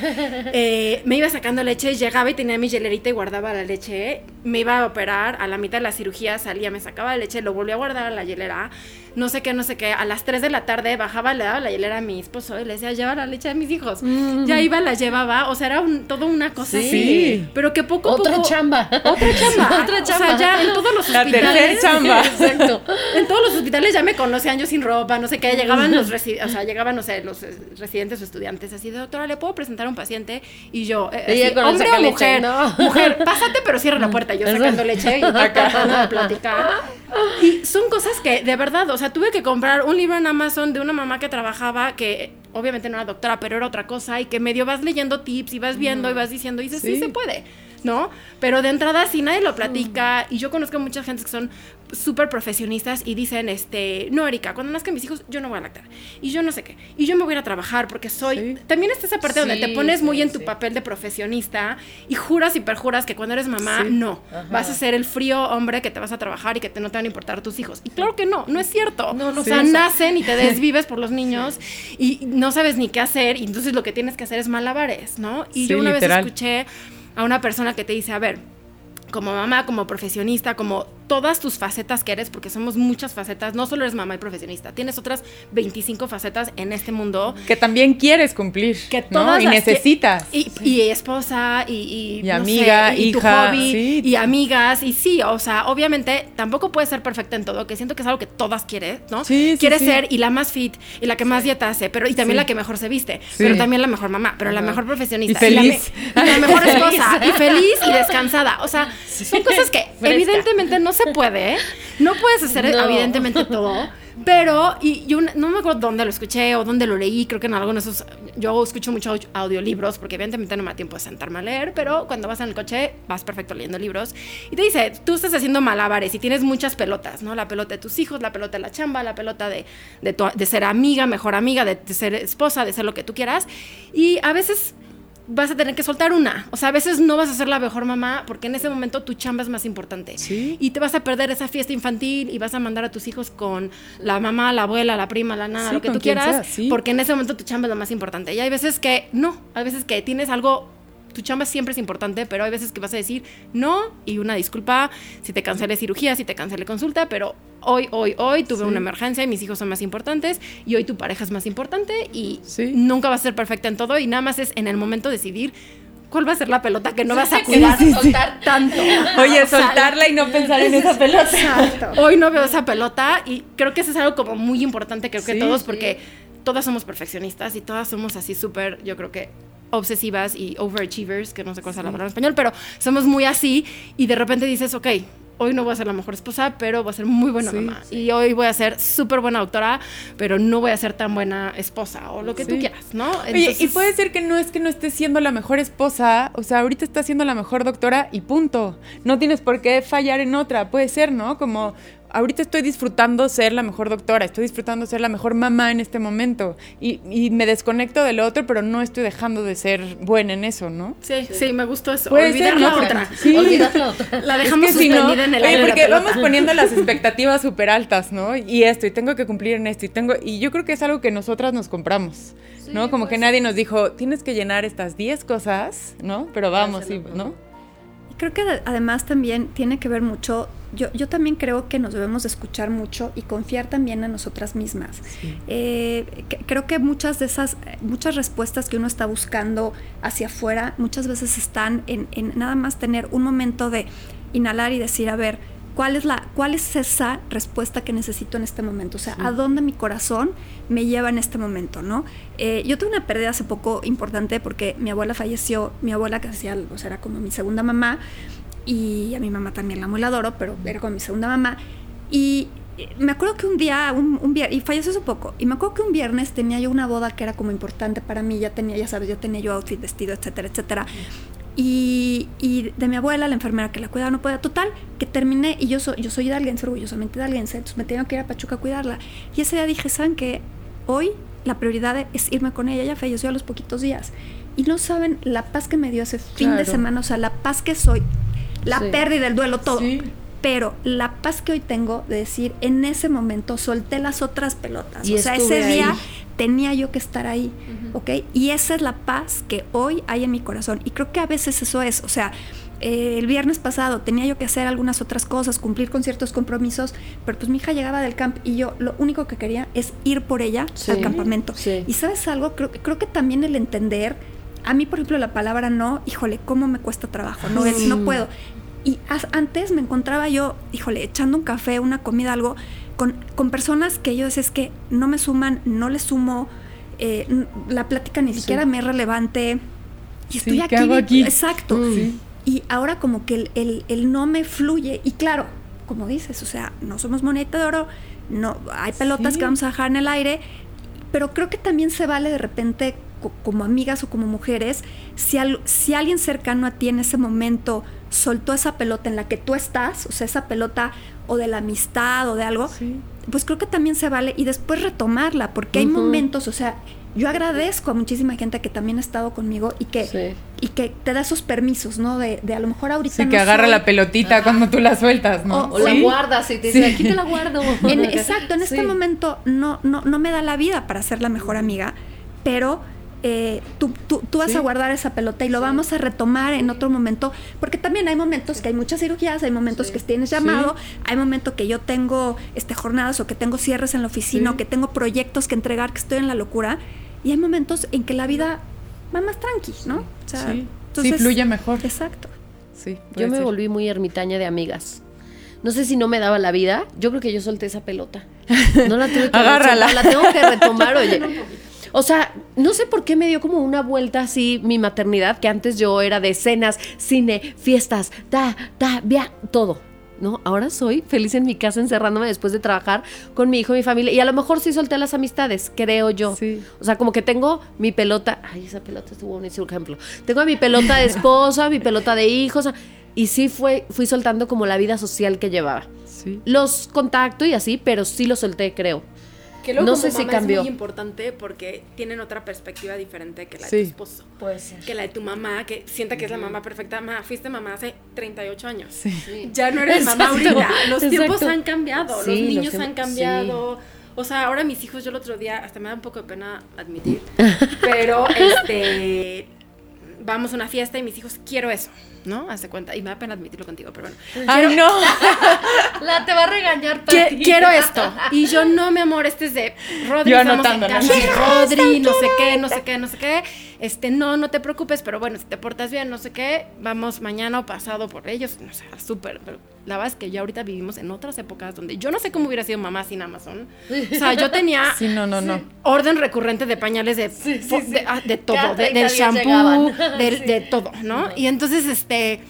Eh, me iba sacando leche, llegaba y tenía mi hielerita y guardaba la leche, me iba a operar, a la mitad de la cirugía salía, me sacaba la leche, lo volví a guardar a la hielera, no sé qué, no sé qué, a las 3 de la tarde bajaba, le daba la hielera a mi esposo y le decía, lleva la leche de mis hijos. ya iba, la llevaba, o sea, era un, todo una cosa Sí. así. Pero que poco a Otra poco... chamba. Otra chamba. Otra O sea, chamba. ya en todos los La tercera hospitales... chamba. Exacto. En todos los hospitales ya me conocían yo sin ropa, no sé qué, llegaban los resi- o sea, llegaban, no sé, los eh, residentes o estudiantes así de, doctora, ¿le puedo presentar a un paciente? Y yo, eh, así, hombre o mujer, ¿no? mujer, pásate pero cierra la puerta, yo sacando leche y tratando de platicar. Y son cosas que, de verdad, o sea, tuve que comprar un libro en Amazon de una mamá que trabajaba, que obviamente no era doctora, pero era otra cosa, y que medio vas leyendo tips y vas viendo y vas diciendo, y dices, sí, Sí. se puede. ¿no? Pero de entrada, si nadie lo platica, y yo conozco mucha gente que son súper profesionistas y dicen, este, no, Erika, cuando nazcan mis hijos, yo no voy a lactar. Y yo no sé qué. Y yo me voy a ir a trabajar porque soy... Sí. También está esa parte donde te pones muy sí, en tu papel de profesionista y juras y perjuras que cuando eres mamá, Sí. no. Vas a ser el frío hombre que te vas a trabajar y que te, no te van a importar tus hijos. Y claro que no, no es cierto. No, no o sea, nacen y te desvives por los niños y no sabes ni qué hacer y entonces lo que tienes que hacer es malabares, ¿no? Y Sí, yo una literal. vez escuché a una persona que te dice, a ver, como mamá, como profesionista, como todas tus facetas que eres, porque somos muchas facetas, no solo eres mamá y profesionista, tienes otras 25 facetas en este mundo Que también quieres cumplir. que ¿no? todas Y las que- necesitas. y, y esposa y, y, Y no amiga, sé, y tu hija, hobby sí. y amigas y sí o sea obviamente tampoco puedes ser perfecta en todo que siento que es algo que todas quieren no Sí, quieres ser y la más fit y la que más dieta hace pero y también la que mejor se viste pero también la mejor mamá pero la mejor profesionista Y la, feliz. y la mejor esposa y feliz y descansada o sea son cosas que evidentemente no se puede ¿eh? no puedes hacer No. evidentemente todo pero, y yo no me acuerdo dónde lo escuché o dónde lo leí, creo que en algunos de esos, yo escucho mucho audiolibros, porque evidentemente no me da tiempo de sentarme a leer, pero cuando vas en el coche vas perfecto leyendo libros. Y te dice, tú estás haciendo malabares y tienes muchas pelotas, ¿no? La pelota de tus hijos, la pelota de la chamba, la pelota de, de, tu- de ser amiga, mejor amiga, de, de ser esposa, de ser lo que tú quieras. Y a veces vas a tener que soltar una. O sea, a veces no vas a ser la mejor mamá porque en ese momento tu chamba es más importante. Sí. Y te vas a perder esa fiesta infantil y vas a mandar a tus hijos con la mamá, la abuela, la prima, la nana, Sí, lo que tú quieras, sea, sí. porque en ese momento tu chamba es lo más importante. Y hay veces que no, hay veces que tienes algo tu chamba siempre es importante, pero hay veces que vas a decir no y una disculpa si te cancelé cirugía, si te cancelé consulta, pero hoy, hoy, hoy tuve una emergencia y mis hijos son más importantes y hoy tu pareja es más importante y Sí. nunca vas a ser perfecta en todo y nada más es en el momento decidir cuál va a ser la pelota que no vas a cuidar, sí, sí. soltar tanto. Oye, O sea, soltarla y no pensar en esa pelota. Exacto. Hoy no veo esa pelota y creo que eso es algo como muy importante, creo que todos, sí. porque todas somos perfeccionistas y todas somos así súper, yo creo que obsesivas y overachievers, que no sé cuál es la palabra en español, pero somos muy así y de repente dices, ok, hoy no voy a ser la mejor esposa, pero voy a ser muy buena Sí, mamá. Y hoy voy a ser súper buena doctora, pero no voy a ser tan buena esposa o lo que tú quieras, ¿no? Oye, y puede ser que no es que no estés siendo la mejor esposa, o sea, ahorita estás siendo la mejor doctora y punto. No tienes por qué fallar en otra, puede ser, ¿no? Como ahorita estoy disfrutando ser la mejor doctora, estoy disfrutando ser la mejor mamá en este momento y, y me desconecto del otro, pero no estoy dejando de ser buena en eso, ¿no? Sí, sí, me gustó eso. Puede Olvidar ser, la ¿no? otra. Sí. Olvidar la otra. La Es dejamos que si no- suspendida en el oye, aire. la porque pelota. vamos poniendo las expectativas súper altas, ¿no? Y esto, y tengo que cumplir en esto, y tengo, y yo creo que es algo que nosotras nos compramos, ¿no? Como que nadie nos dijo, tienes que llenar estas 10 cosas, ¿no? Pero vamos, sí, ¿no? Y creo que ade- además también tiene que ver mucho, yo, yo también creo que nos debemos de escuchar mucho y confiar también en nosotras mismas. Eh, que- creo que muchas de esas, muchas respuestas que uno está buscando hacia afuera, muchas veces están en, en nada más tener un momento de inhalar y decir, a ver, ¿cuál es, la, cuál es esa respuesta que necesito en este momento? O sea, ¿a dónde mi corazón me lleva en este momento, no? Eh, yo tuve una pérdida hace poco importante porque mi abuela falleció, mi abuela que hacía, o sea, era como mi segunda mamá, y a mi mamá también la amo y la adoro, pero era como mi segunda mamá. Y eh, me acuerdo que un día, un, un viernes, y falleció hace poco, y me acuerdo que un viernes tenía yo una boda que era como importante para mí, ya tenía, ya sabes, yo tenía yo outfit, vestido, etcétera, etcétera. Y, y de mi abuela, la enfermera que la cuidaba, no podía. Total, que terminé, y yo, soy yo soy hidalguense, orgullosamente hidalguense, entonces me tenía que ir a Pachuca a cuidarla. Y ese día dije, ¿saben qué? Hoy la prioridad es irme con ella, ella falleció a los poquitos días. Y no saben la paz que me dio ese fin de Claro. semana, o sea, la paz que soy, la Sí. pérdida, el duelo, todo. Sí. Pero la paz que hoy tengo de decir, en ese momento solté las otras pelotas. Y o sea, ese día tenía yo que estar ahí, ¿ok? Y esa es la paz que hoy hay en mi corazón. Y creo que a veces eso es, o sea, eh, el viernes pasado tenía yo que hacer algunas otras cosas, cumplir con ciertos compromisos, pero pues mi hija llegaba del camp y yo lo único que quería es ir por ella Sí. al campamento. Sí. Y sabes algo, creo, creo que también el entender a mí, por ejemplo, la palabra no, híjole, cómo me cuesta trabajo, no, es, no puedo. Y antes me encontraba yo, híjole, echando un café, una comida, algo, con, con personas que yo decía, es que no me suman, no les sumo, eh, la plática ni siquiera me es relevante. Y estoy Sí, aquí. ¿qué hago aquí? Exacto. Sí. Y ahora como que el, el- el no me fluye. Y claro, como dices, o sea, no somos moneta de oro, no, hay pelotas Sí. que vamos a dejar en el aire, pero creo que también se vale de repente como amigas o como mujeres, si, al- si alguien cercano a ti en ese momento soltó esa pelota en la que tú estás, o sea, esa pelota o de la amistad o de algo, Sí. pues creo que también se vale y después retomarla, porque hay momentos, o sea, yo agradezco a muchísima gente que también ha estado conmigo y que, Sí. y que te da esos permisos, ¿no? De, de a lo mejor ahorita... Sí, no que agarra soy- la pelotita cuando tú la sueltas, ¿no? O- O la Sí. guardas y te dice, Sí. aquí te la guardo. En- exacto, en este momento no, no, no me da la vida para ser la mejor amiga, pero eh, tú, tú, tú vas Sí. a guardar esa pelota y lo vamos a retomar en otro momento, porque también hay momentos que hay muchas cirugías, hay momentos que tienes llamado, hay momentos que yo tengo este, jornadas o que tengo cierres en la oficina Sí. o que tengo proyectos que entregar, que estoy en la locura, y hay momentos en que la vida va más tranqui, ¿no? O sea, Sí. entonces- sí, fluye mejor. Exacto. Sí, Yo me ser. volví muy ermitaña de amigas. No sé si no me daba la vida. Yo creo que yo solté esa pelota. No la tuve que Agárrala. La tengo que retomar, oye. O sea, no sé por qué me dio como una vuelta así mi maternidad, que antes yo era de cenas, cine, fiestas, ta, ta, via, todo. ¿No? Ahora soy feliz en mi casa encerrándome después de trabajar con mi hijo y mi familia. Y a lo mejor sí solté las amistades, creo yo. Sí. O sea, como que tengo mi pelota. Ay, esa pelota estuvo un ejemplo. Tengo mi pelota de esposa, mi pelota de hijos. Y sí fue, fui soltando como la vida social que llevaba. Sí. Los contacto y así, pero sí lo solté, creo. Que luego No como sé si cambió. es muy importante porque tienen otra perspectiva diferente que la Sí. de tu esposo. Puede ser. Que la de tu mamá, que sienta que es la mamá perfecta. Ma, fuiste mamá hace 38 años. Sí. Ya no eres mamá ahorita. Los exacto. tiempos han cambiado, Sí, los niños han cambiado. O sea, ahora mis hijos, yo el otro día, hasta me da un poco de pena admitir, pero este vamos a una fiesta y mis hijos, quiero eso, ¿no? Hace cuenta. Y me da pena admitirlo contigo, pero bueno. Ay, no. La te va a regañar, Pati. quiero esto. Y yo, no, mi amor, este es de Rodri, Yo estamos en anotando, casa Rodri, no sé qué, no sé qué, no sé qué. Este, no, no te preocupes, pero bueno, si te portas bien, no sé qué, vamos mañana o pasado por ellos, no sé, súper. Pero la verdad es que ya ahorita vivimos en otras épocas donde yo no sé cómo hubiera sido mamá sin Amazon. O sea, yo tenía Sí, no, no, no. orden recurrente de pañales de, de, ah, de todo, de- 30 del shampoo, de, todo, ¿no? Y entonces, este,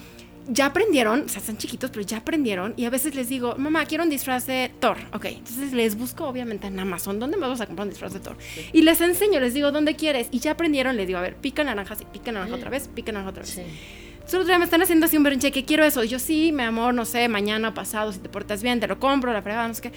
ya aprendieron, o sea, están chiquitos, pero ya aprendieron. Y a veces les digo, mamá, quiero un disfraz de Thor. Ok, entonces les busco, obviamente, en Amazon, ¿dónde me vas a comprar un disfraz de Thor? Y les enseño, les digo, ¿dónde quieres? Y ya aprendieron, les digo, a ver, pica naranja, sí, pica naranja otra vez, pica naranja otra vez. Sí. Solo me están haciendo así un berrinche que quiero eso. Y yo, sí, mi amor, no sé, mañana pasado, si te portas bien, te lo compro, la fregada, no sé qué.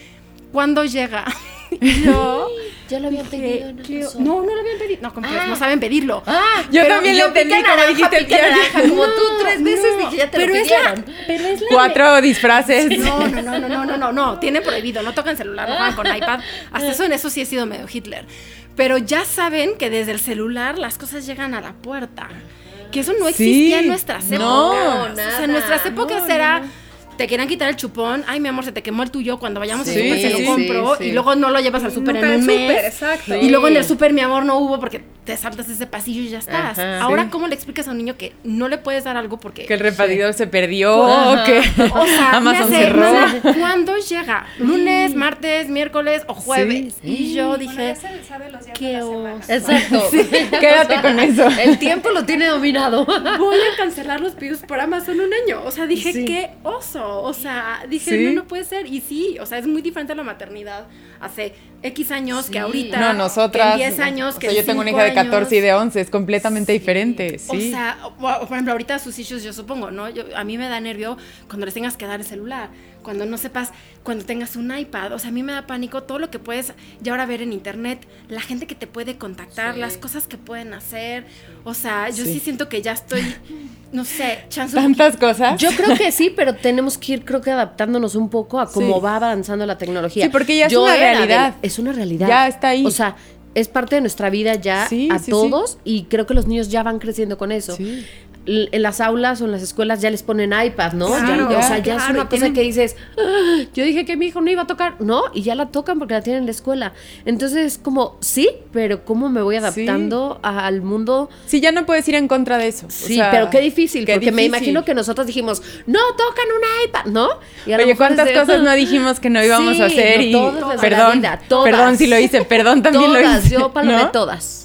¿Cuándo llega? Y yo. Ya lo habían ¿qué- pedido Amazon. no, no lo habían pedido. No, como que Ah. no saben pedirlo. Ah, Yo pero también lo entendí, pica como naranja, dijiste el naranja, Como tú No, tres veces no, dije, ya te pero lo es la- pidieron. pero es la Cuatro disfraces. No, no, no, no, no, no, no, no, tiene prohibido, no tocan celular, no juegan con iPad. Hasta eso en eso sí he sido medio Hitler. Pero ya saben que desde el celular las cosas llegan a la puerta. Que eso no Sí, existía en nuestras épocas. no, o sea, nada. en nuestras épocas No, no, era no. Te quieran quitar el chupón, ay mi amor, se te quemó el tuyo, cuando vayamos al Sí, súper se lo compro sí, y luego no lo llevas al súper en un mes. súper, exacto. Y luego en el súper mi amor no hubo porque te saltas ese pasillo y ya estás. Ajá. Ahora Sí. cómo le explicas a un niño que no le puedes dar algo porque Que el repartidor se perdió, Ajá. que o sea, Amazon hace, cerró. ¿cuándo llega? ¿Lunes, martes, miércoles o jueves? Y yo dije, qué oso. Exacto. Quédate con eso. El tiempo lo tiene dominado. Voy a cancelar los pedidos por Amazon un año. O sea, dije, Sí. qué oso. O sea, dije, Sí. no, no puede ser. Y sí, o sea, es muy diferente a la maternidad hace X años que ahorita. No, nosotras. Que en 10 años, o que sea, en yo tengo una hija de 14 y de 11, es completamente diferente. Sí. O sea, o- o por ejemplo, ahorita sus issues, yo supongo, ¿no? Yo, a mí me da nervio cuando les tengas que dar el celular, cuando no sepas, cuando tengas un iPad. O sea, a mí me da pánico todo lo que puedes ya ahora ver en internet, la gente que te puede contactar, las cosas que pueden hacer. O sea, yo sí, Sí. siento que ya estoy, no sé, chance Tantas cosas. Yo creo que sí, pero tenemos que ir, creo que adaptándonos un poco a cómo Sí. va avanzando la tecnología. Sí, porque ya es Yo una de- realidad. Es una realidad. Ya está ahí. O sea, es parte de nuestra vida ya Sí, a sí, sí. todos y creo que los niños ya van creciendo con eso. Sí. en las aulas o en las escuelas ya les ponen iPad, ¿no? Claro, Ya- o sea, ya es claro, una y cosa tienen- que dices, "Ah, yo dije que mi hijo no iba a tocar, ¿no? Y ya la tocan porque la tienen en la escuela. Entonces, como, sí, pero ¿cómo me voy adaptando a- al mundo? Sí, ya no puedes ir en contra de eso. o Sí, sea, pero qué difícil, qué porque me difícil. imagino que nosotros dijimos, no tocan un iPad, ¿no? Y a lo Oye, mejor ¿cuántas es de- cosas no dijimos que no íbamos Sí, a hacer? no, y todas de la perdón, vida, todas. perdón si lo hice, perdón también lo todas, hice. yo palomé ¿no? todas.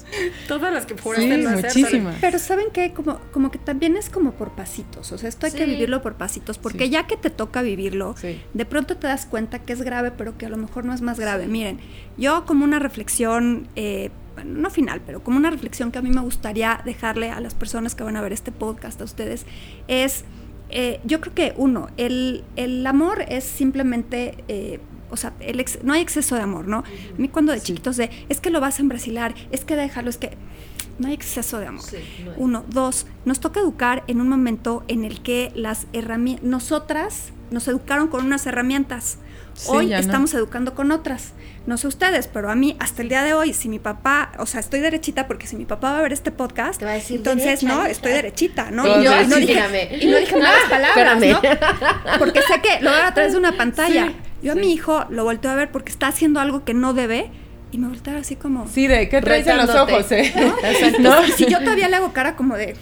Todas las que Sí, fueron muchísimas. Pero saben que como, como que también es como por pasitos, o sea, esto hay que vivirlo por pasitos, porque Sí. ya que te toca vivirlo, Sí. de pronto te das cuenta que es grave, pero que a lo mejor no es más grave. Miren, yo como una reflexión, eh, bueno, no final, pero como una reflexión que a mí me gustaría dejarle a las personas que van a ver este podcast, a ustedes, es, eh, yo creo que uno, el, el amor es simplemente... eh, o sea, el ex- no hay exceso de amor, ¿no? A mí cuando de chiquitos de, es que lo vas a embrasilar, es que déjalo, es que no hay exceso de amor. Sí, no hay. Uno, dos, nos toca educar en un momento en el que las herramientas, nosotras nos educaron con unas herramientas. Sí, hoy no. estamos educando con otras. No sé ustedes, pero a mí hasta el día de hoy, si mi papá, o sea, estoy derechita porque si mi papá va a ver este podcast, Te va a decir entonces, derecha, no, estoy derechita, ¿no? Y, yo, no dije, y no dije malas palabras, Espérame. ¿no? Porque sé que lo veo a través de una pantalla. Sí, yo a mi hijo lo volteo a ver porque está haciendo algo que no debe y me volteo así como... Sí, de qué traes en los ojos, ¿eh? ¿no? Y si yo todavía le hago cara como de,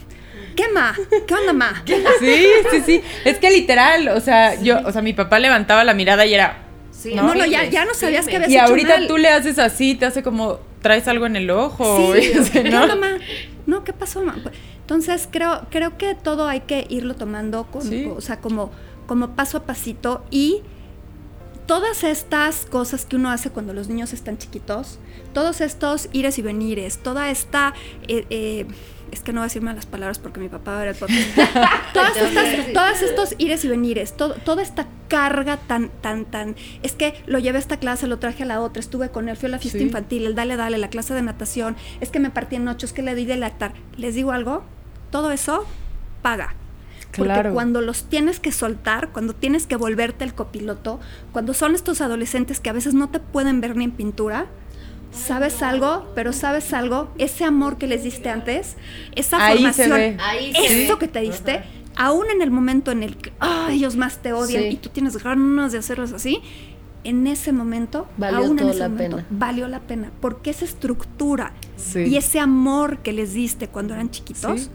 ¿qué ma? ¿Qué onda ma? Sí, sí, sí. Es que literal, o sea, yo, o sea, mi papá levantaba la mirada y era. Sí, No, no, ya, ya no sabías que habías Y hecho ahorita mal. tú le haces así, te hace como, traes algo en el ojo. Sí, así, ¿qué ¿no? onda, ma? No, ¿qué pasó, ma? Pues, Entonces creo, creo que todo hay que irlo tomando con, Sí. o sea, como, como paso a pasito y todas estas cosas que uno hace cuando los niños están chiquitos, todos estos ires y venires, toda esta eh, eh, es que no voy a decir malas palabras porque mi papá va a ver el podcast. todas estas, todas estos ires y venires, todo- toda esta carga tan, tan, tan. Es que lo llevé a esta clase, lo traje a la otra, estuve con él, fui a la fiesta Sí. infantil, el dale, dale, la clase de natación, es que me partí en ocho, es que le di de lactar. Les digo algo, todo eso paga. Porque Claro. cuando los tienes que soltar, cuando tienes que volverte el copiloto, cuando son estos adolescentes que a veces no te pueden ver ni en pintura, ¿sabes algo? Pero ¿sabes algo? Ese amor que les diste antes, esa Ahí se formación, eso que te diste, aún en el momento en el que ellos más te odian Sí. y tú tienes ganas de hacerlos así, en ese momento, Valió aún en ese la momento, pena. valió la pena. Porque esa estructura Sí. y ese amor que les diste cuando eran chiquitos, Sí.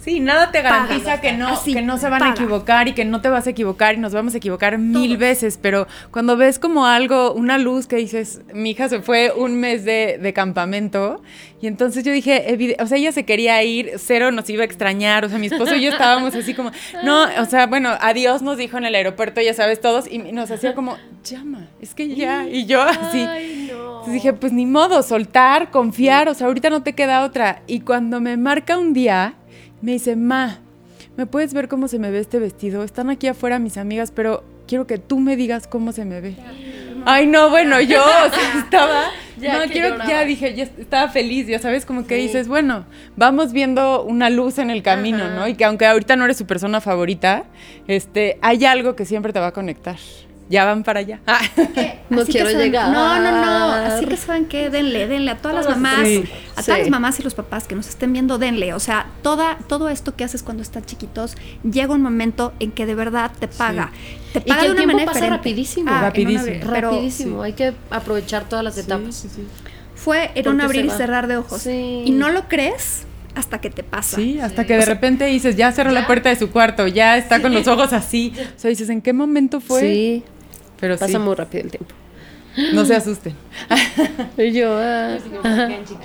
Sí, nada te garantiza Paga. que no, Así, que no se van a equivocar y que no te vas a equivocar y nos vamos a equivocar mil veces, pero cuando ves como algo, una luz que dices, mi hija se fue un mes de, de campamento y entonces yo dije, o sea, ella se quería ir, cero nos iba a extrañar, o sea, mi esposo y yo estábamos así como, no, o sea, bueno, adiós nos dijo en el aeropuerto, ya sabes, todos, y nos hacía como, llama, es que ya, y yo así. Ay, no. Entonces dije, pues ni modo, soltar, confiar, o sea, ahorita no te queda otra. Y cuando me marca un día, me dice, ma, ¿me puedes ver cómo se me ve este vestido? Están aquí afuera mis amigas, pero quiero que tú me digas cómo se me ve. Ay, no, bueno, yo o sea, estaba, Ya no, quiero, ya dije, ya estaba feliz, ya sabes, como que dices, bueno, vamos viendo una luz en el camino, Ajá. ¿no? Y que aunque ahorita no eres su persona favorita, este, hay algo que siempre te va a conectar. Ya van para allá. Ah. No Así quiero que saben- llegar. No, no, no. Así que saben que denle, denle a todas las mamás, Sí, a sí. todas las mamás y los papás que nos estén viendo, denle. O sea, toda, todo esto que haces cuando están chiquitos, llega un momento en que de verdad te paga. Te Y paga que de el una tiempo manera pasa diferente. rapidísimo. una- Rapidísimo. pero Rapidísimo, hay que aprovechar todas las etapas. Sí, sí, sí. fue en un abrir y cerrar de ojos. Sí. Y no lo crees hasta que te pasa. Sí, hasta que de repente dices, ya cerró la puerta de su cuarto, ya está con los ojos así. O sea, dices, ¿en qué momento fue? Sí, Pero sí, pasa muy rápido el tiempo. no se asusten. Yo, ah.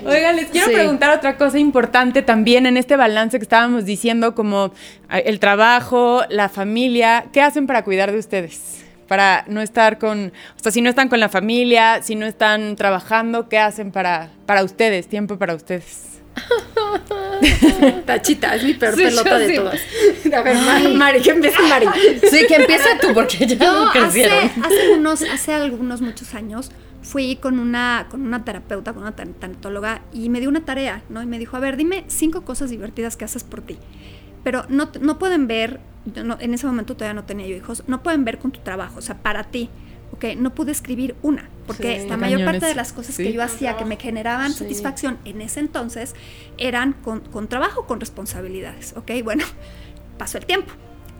Oigan, les quiero Sí. preguntar otra cosa importante también en este balance que estábamos diciendo, como el trabajo, la familia. ¿Qué hacen para cuidar de ustedes? Para no estar con, o sea, si no están con la familia, si no están trabajando, ¿qué hacen para, para ustedes? Tiempo para ustedes. Tachita, es mi peor Sí, pelota de sí. todas. A ver, Mari, Mari, que empiece Mari. Sí, que empieza tú porque ya Yo no hace, crecieron. hace unos, hace algunos muchos años fui con una, con una terapeuta, con una tan- tanatóloga, y me dio una tarea, ¿no? Y me dijo, a ver, dime cinco cosas divertidas que haces por ti. Pero no, no pueden ver, no- en ese momento todavía no tenía yo hijos, no pueden ver con tu trabajo, o sea, para ti. Ok, no pude escribir una. Porque Sí, la mayor cañones. parte de las cosas Sí. que yo hacía que me generaban Sí. satisfacción en ese entonces eran con, con trabajo, con responsabilidades, ¿ok? Bueno, pasó el tiempo.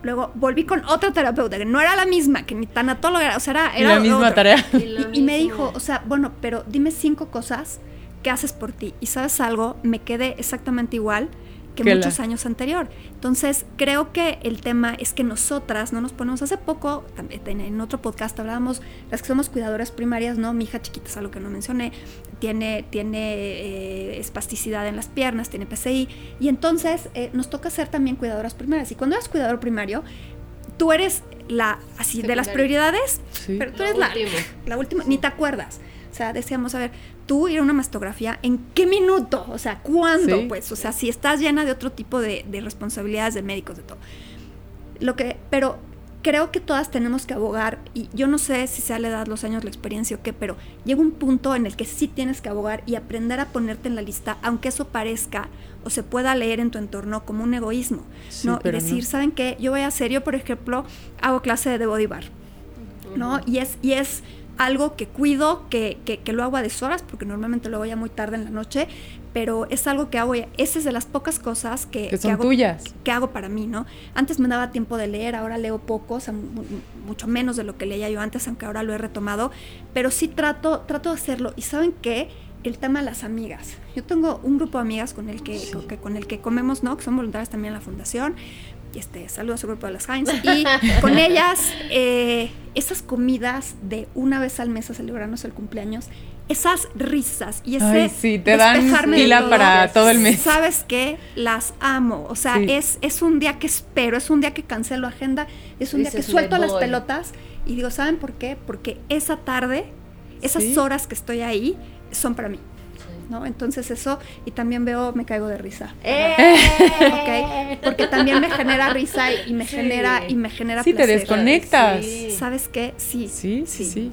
Luego volví con otra terapeuta que no era la misma, que ni tanatóloga era, o sea, era, Y era la misma otra. tarea. Y, y me dijo, o sea, bueno, pero dime cinco cosas que haces por ti. Y sabes algo, me quedé exactamente igual que, Que la- muchos años anterior. Entonces, creo que el tema es que nosotras no nos ponemos. Hace poco, en- otro podcast hablábamos, las que somos cuidadoras primarias, ¿no? Mi hija chiquita es algo que no mencioné, tiene, tiene eh, espasticidad en las piernas, tiene PCI. Y entonces eh, nos toca ser también cuidadoras primarias. Y cuando eres cuidador primario, tú eres la, así, de las prioridades, Sí. pero tú eres la, la última, ni te acuerdas. O sea, decíamos, a ver, tú ir a una mastografía, ¿en qué minuto? O sea, ¿cuándo? Sí. Pues, o sea, si estás llena de otro tipo de, de responsabilidades de médicos, de todo. Lo que, pero creo que todas tenemos que abogar, y yo no sé si sea la edad, los años, la experiencia o qué, pero llega un punto en el que sí tienes que abogar y aprender a ponerte en la lista, aunque eso parezca o se pueda leer en tu entorno como un egoísmo, Sí, ¿no? Y decir, no. ¿saben qué? Yo voy a hacer, yo por ejemplo, hago clase de body bar. ¿no? Y es, y es algo que cuido, que, que, que lo hago a deshoras, porque normalmente lo hago ya muy tarde en la noche, pero es algo que hago, esa es de las pocas cosas que, Que son hago, tuyas. que hago para mí, ¿no? Antes me daba tiempo de leer, ahora leo poco, o sea, mu- mu- mucho menos de lo que leía yo antes, aunque ahora lo he retomado, pero sí trato, trato de hacerlo. ¿Y saben qué? El tema de las amigas. Yo tengo un grupo de amigas con el que, con, que- con el que comemos, ¿no? Que son voluntarias también en la fundación. Y este, saludos al grupo de las Heinz. Y con ellas, eh, esas comidas de una vez al mes a celebrarnos el cumpleaños, esas risas y ese Ay, sí, te dan pila todo, para todo el mes. ¿Sabes qué? Las amo. O sea, Sí. es, es un día que espero, es un día que cancelo agenda, es un día que suelto "Me las voy". pelotas y digo, ¿saben por qué? Porque esa tarde, esas Sí. horas que estoy ahí, son para mí. ¿No? Entonces eso, y también veo, me caigo de risa. ¿ok? Porque también me genera risa y, me Sí. genera, y me genera Sí, te desconectas. Sí. ¿Sabes qué? Sí. Sí, sí, sí.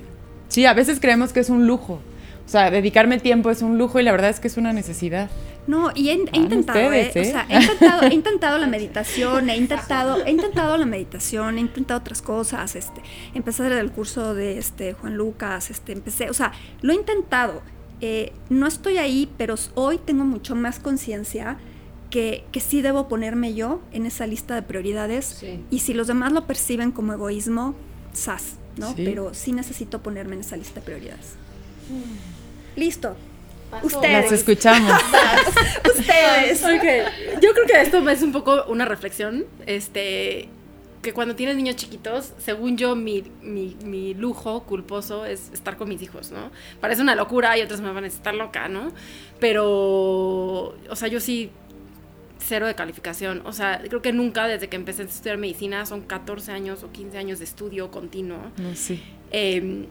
Sí, a veces creemos que es un lujo. O sea, dedicarme tiempo es un lujo y la verdad es que es una necesidad. No, y he, intentado, ustedes, ¿eh? ¿eh? O sea, he intentado, he intentado la meditación, he intentado, he intentado la meditación, he intentado otras cosas, este, empecé a hacer el curso de este Juan Lucas, este, empecé, o sea, lo he intentado. Eh, no estoy ahí, pero hoy tengo mucho más conciencia que, que sí debo ponerme yo en esa lista de prioridades. Sí. Y si los demás lo perciben como egoísmo, sas, ¿no? Sí. Pero sí necesito ponerme en esa lista de prioridades. Listo. Pasó. Las Ustedes. escuchamos. Ustedes. Ok, yo creo que esto es un poco una reflexión, este, que cuando tienes niños chiquitos, según yo, mi, mi, mi lujo culposo es estar con mis hijos, ¿no? Parece una locura y otros me van a estar loca, ¿no? Pero, o sea, yo sí, cero de calificación, o sea, creo que nunca desde que empecé a estudiar medicina, son 14 años o 15 años de estudio continuo, No, sí. eh, m-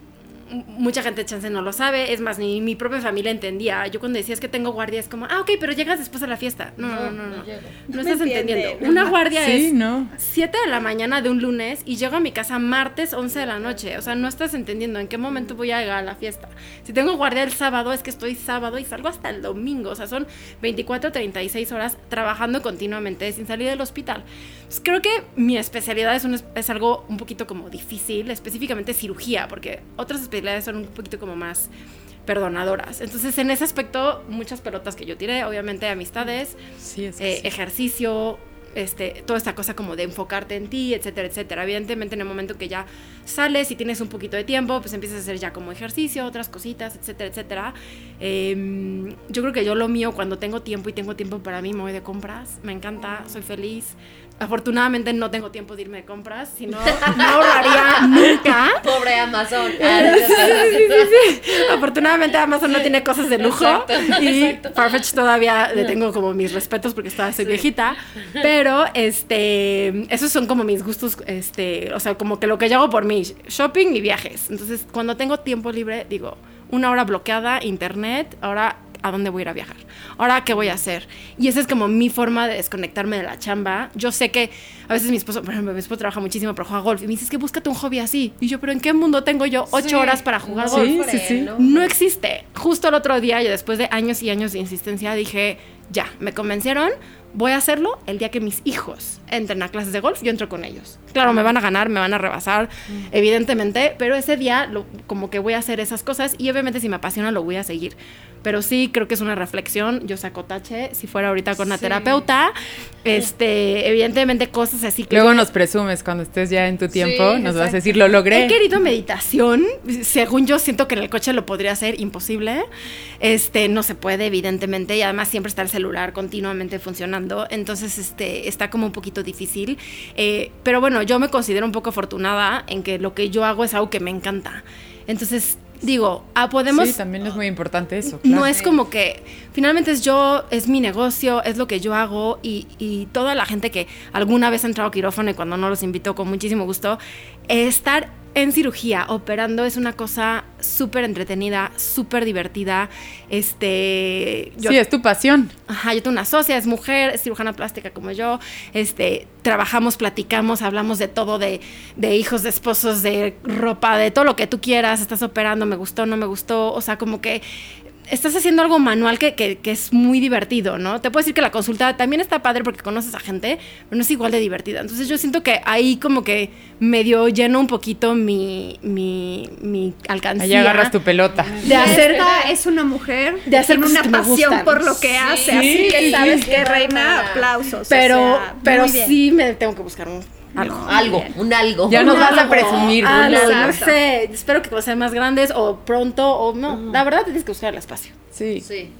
mucha gente chance no lo sabe, es más, ni mi propia familia entendía. Yo cuando decía es que tengo guardia, es como, ah, ok, pero llegas después a la fiesta. No, no, no, no. No, estás entendiendo. Una guardia Sí, es no. 7 de la mañana de un lunes y llego a mi casa martes 11 de la noche. O sea, no estás entendiendo en qué momento voy a llegar a la fiesta. Si tengo guardia el sábado, es que estoy sábado y salgo hasta el domingo. O sea, son 24, 36 horas trabajando continuamente sin salir del hospital. Pues creo que mi especialidad es, un es- algo un poquito como difícil, específicamente cirugía, porque otras especialidades son un poquito como más perdonadoras. Entonces, en ese aspecto, muchas pelotas que yo tiré, obviamente amistades, Sí, es que eh, sí. ejercicio, este, toda esta cosa como de enfocarte en ti, etcétera, etcétera. Evidentemente en el momento que ya sales y tienes un poquito de tiempo, pues empiezas a hacer ya como ejercicio, otras cositas, etcétera, etcétera. Em, yo creo que yo lo mío, cuando tengo tiempo y tengo tiempo para mí, me voy de compras, me encanta, soy feliz. Afortunadamente no tengo tiempo de irme de compras, si no, no ahorraría nunca. Pobre Amazon. Afortunadamente Amazon no tiene cosas de lujo Exacto, y exacto. Farfetch todavía le tengo como mis respetos porque todavía soy viejita, pero este esos son como mis gustos, este, o sea, como que lo que yo hago por mí, shopping y viajes. Entonces, cuando tengo tiempo libre, digo, una hora bloqueada, internet, ahora a dónde voy a ir a viajar, ahora qué voy a hacer. Y esa es como mi forma de desconectarme de la chamba. Yo sé que a veces mi esposo, por ejemplo, mi esposo trabaja muchísimo, pero juega golf y me dice, es que búscate un hobby así. Y yo, pero ¿en qué mundo tengo yo ocho Sí. horas para jugar No, golf? Sí, sí, sí. No existe. Justo el otro día, yo después de años y años de insistencia, dije, ya, me convencieron, voy a hacerlo el día que mis hijos entren a clases de golf, yo entro con ellos. Claro, me van a ganar, me van a rebasar, evidentemente, pero ese día lo- como que voy a hacer esas cosas y obviamente si me apasiona lo voy a seguir. Pero sí creo que es una reflexión, yo saco tache, si fuera ahorita con una terapeuta, este, evidentemente cosas así que Luego nos presumes cuando estés ya en tu tiempo, nos vas a decir, lo logré. He querido meditación. Según yo siento que en el coche lo podría hacer imposible. Este, no se puede, evidentemente. Y además siempre está el celular continuamente funcionando. Entonces, este, está como un poquito difícil. Eh, pero bueno, yo me considero un poco afortunada en que lo que yo hago es algo que me encanta. Entonces, digo, ah, podemos Sí, también es muy importante eso. no es como que finalmente es yo, es mi negocio, es lo que yo hago y, y toda la gente que alguna vez ha entrado a quirófano y cuando no los invito con muchísimo gusto, estar en cirugía operando es una cosa súper entretenida, súper divertida. Este, yo, Sí, es tu pasión. Ajá, yo tengo una socia, es mujer, es cirujana plástica como yo. Este, trabajamos, platicamos, hablamos de todo, de, de hijos, de esposos, de ropa, de todo lo que tú quieras. Estás operando, me gustó, no me gustó. O sea, como que estás haciendo algo manual que, que- que es muy divertido, ¿no? Te puedo decir que la consulta también está padre porque conoces a gente, pero no es igual de divertida. Entonces yo siento que ahí como que medio lleno un poquito mi, mi, mi alcancía. Ahí agarras tu pelota. de hacer... Esta es una mujer de hacer una pasión por lo que hace, así que sabes que reina aplausos. o Pero, sea, pero sí me tengo que buscar un, algo. Algo, un algo. Ya nos vas a presumir. algo, Dulce. no sé. Espero que sean más grandes o pronto o no. La verdad tienes que buscar el espacio. Sí. Sí.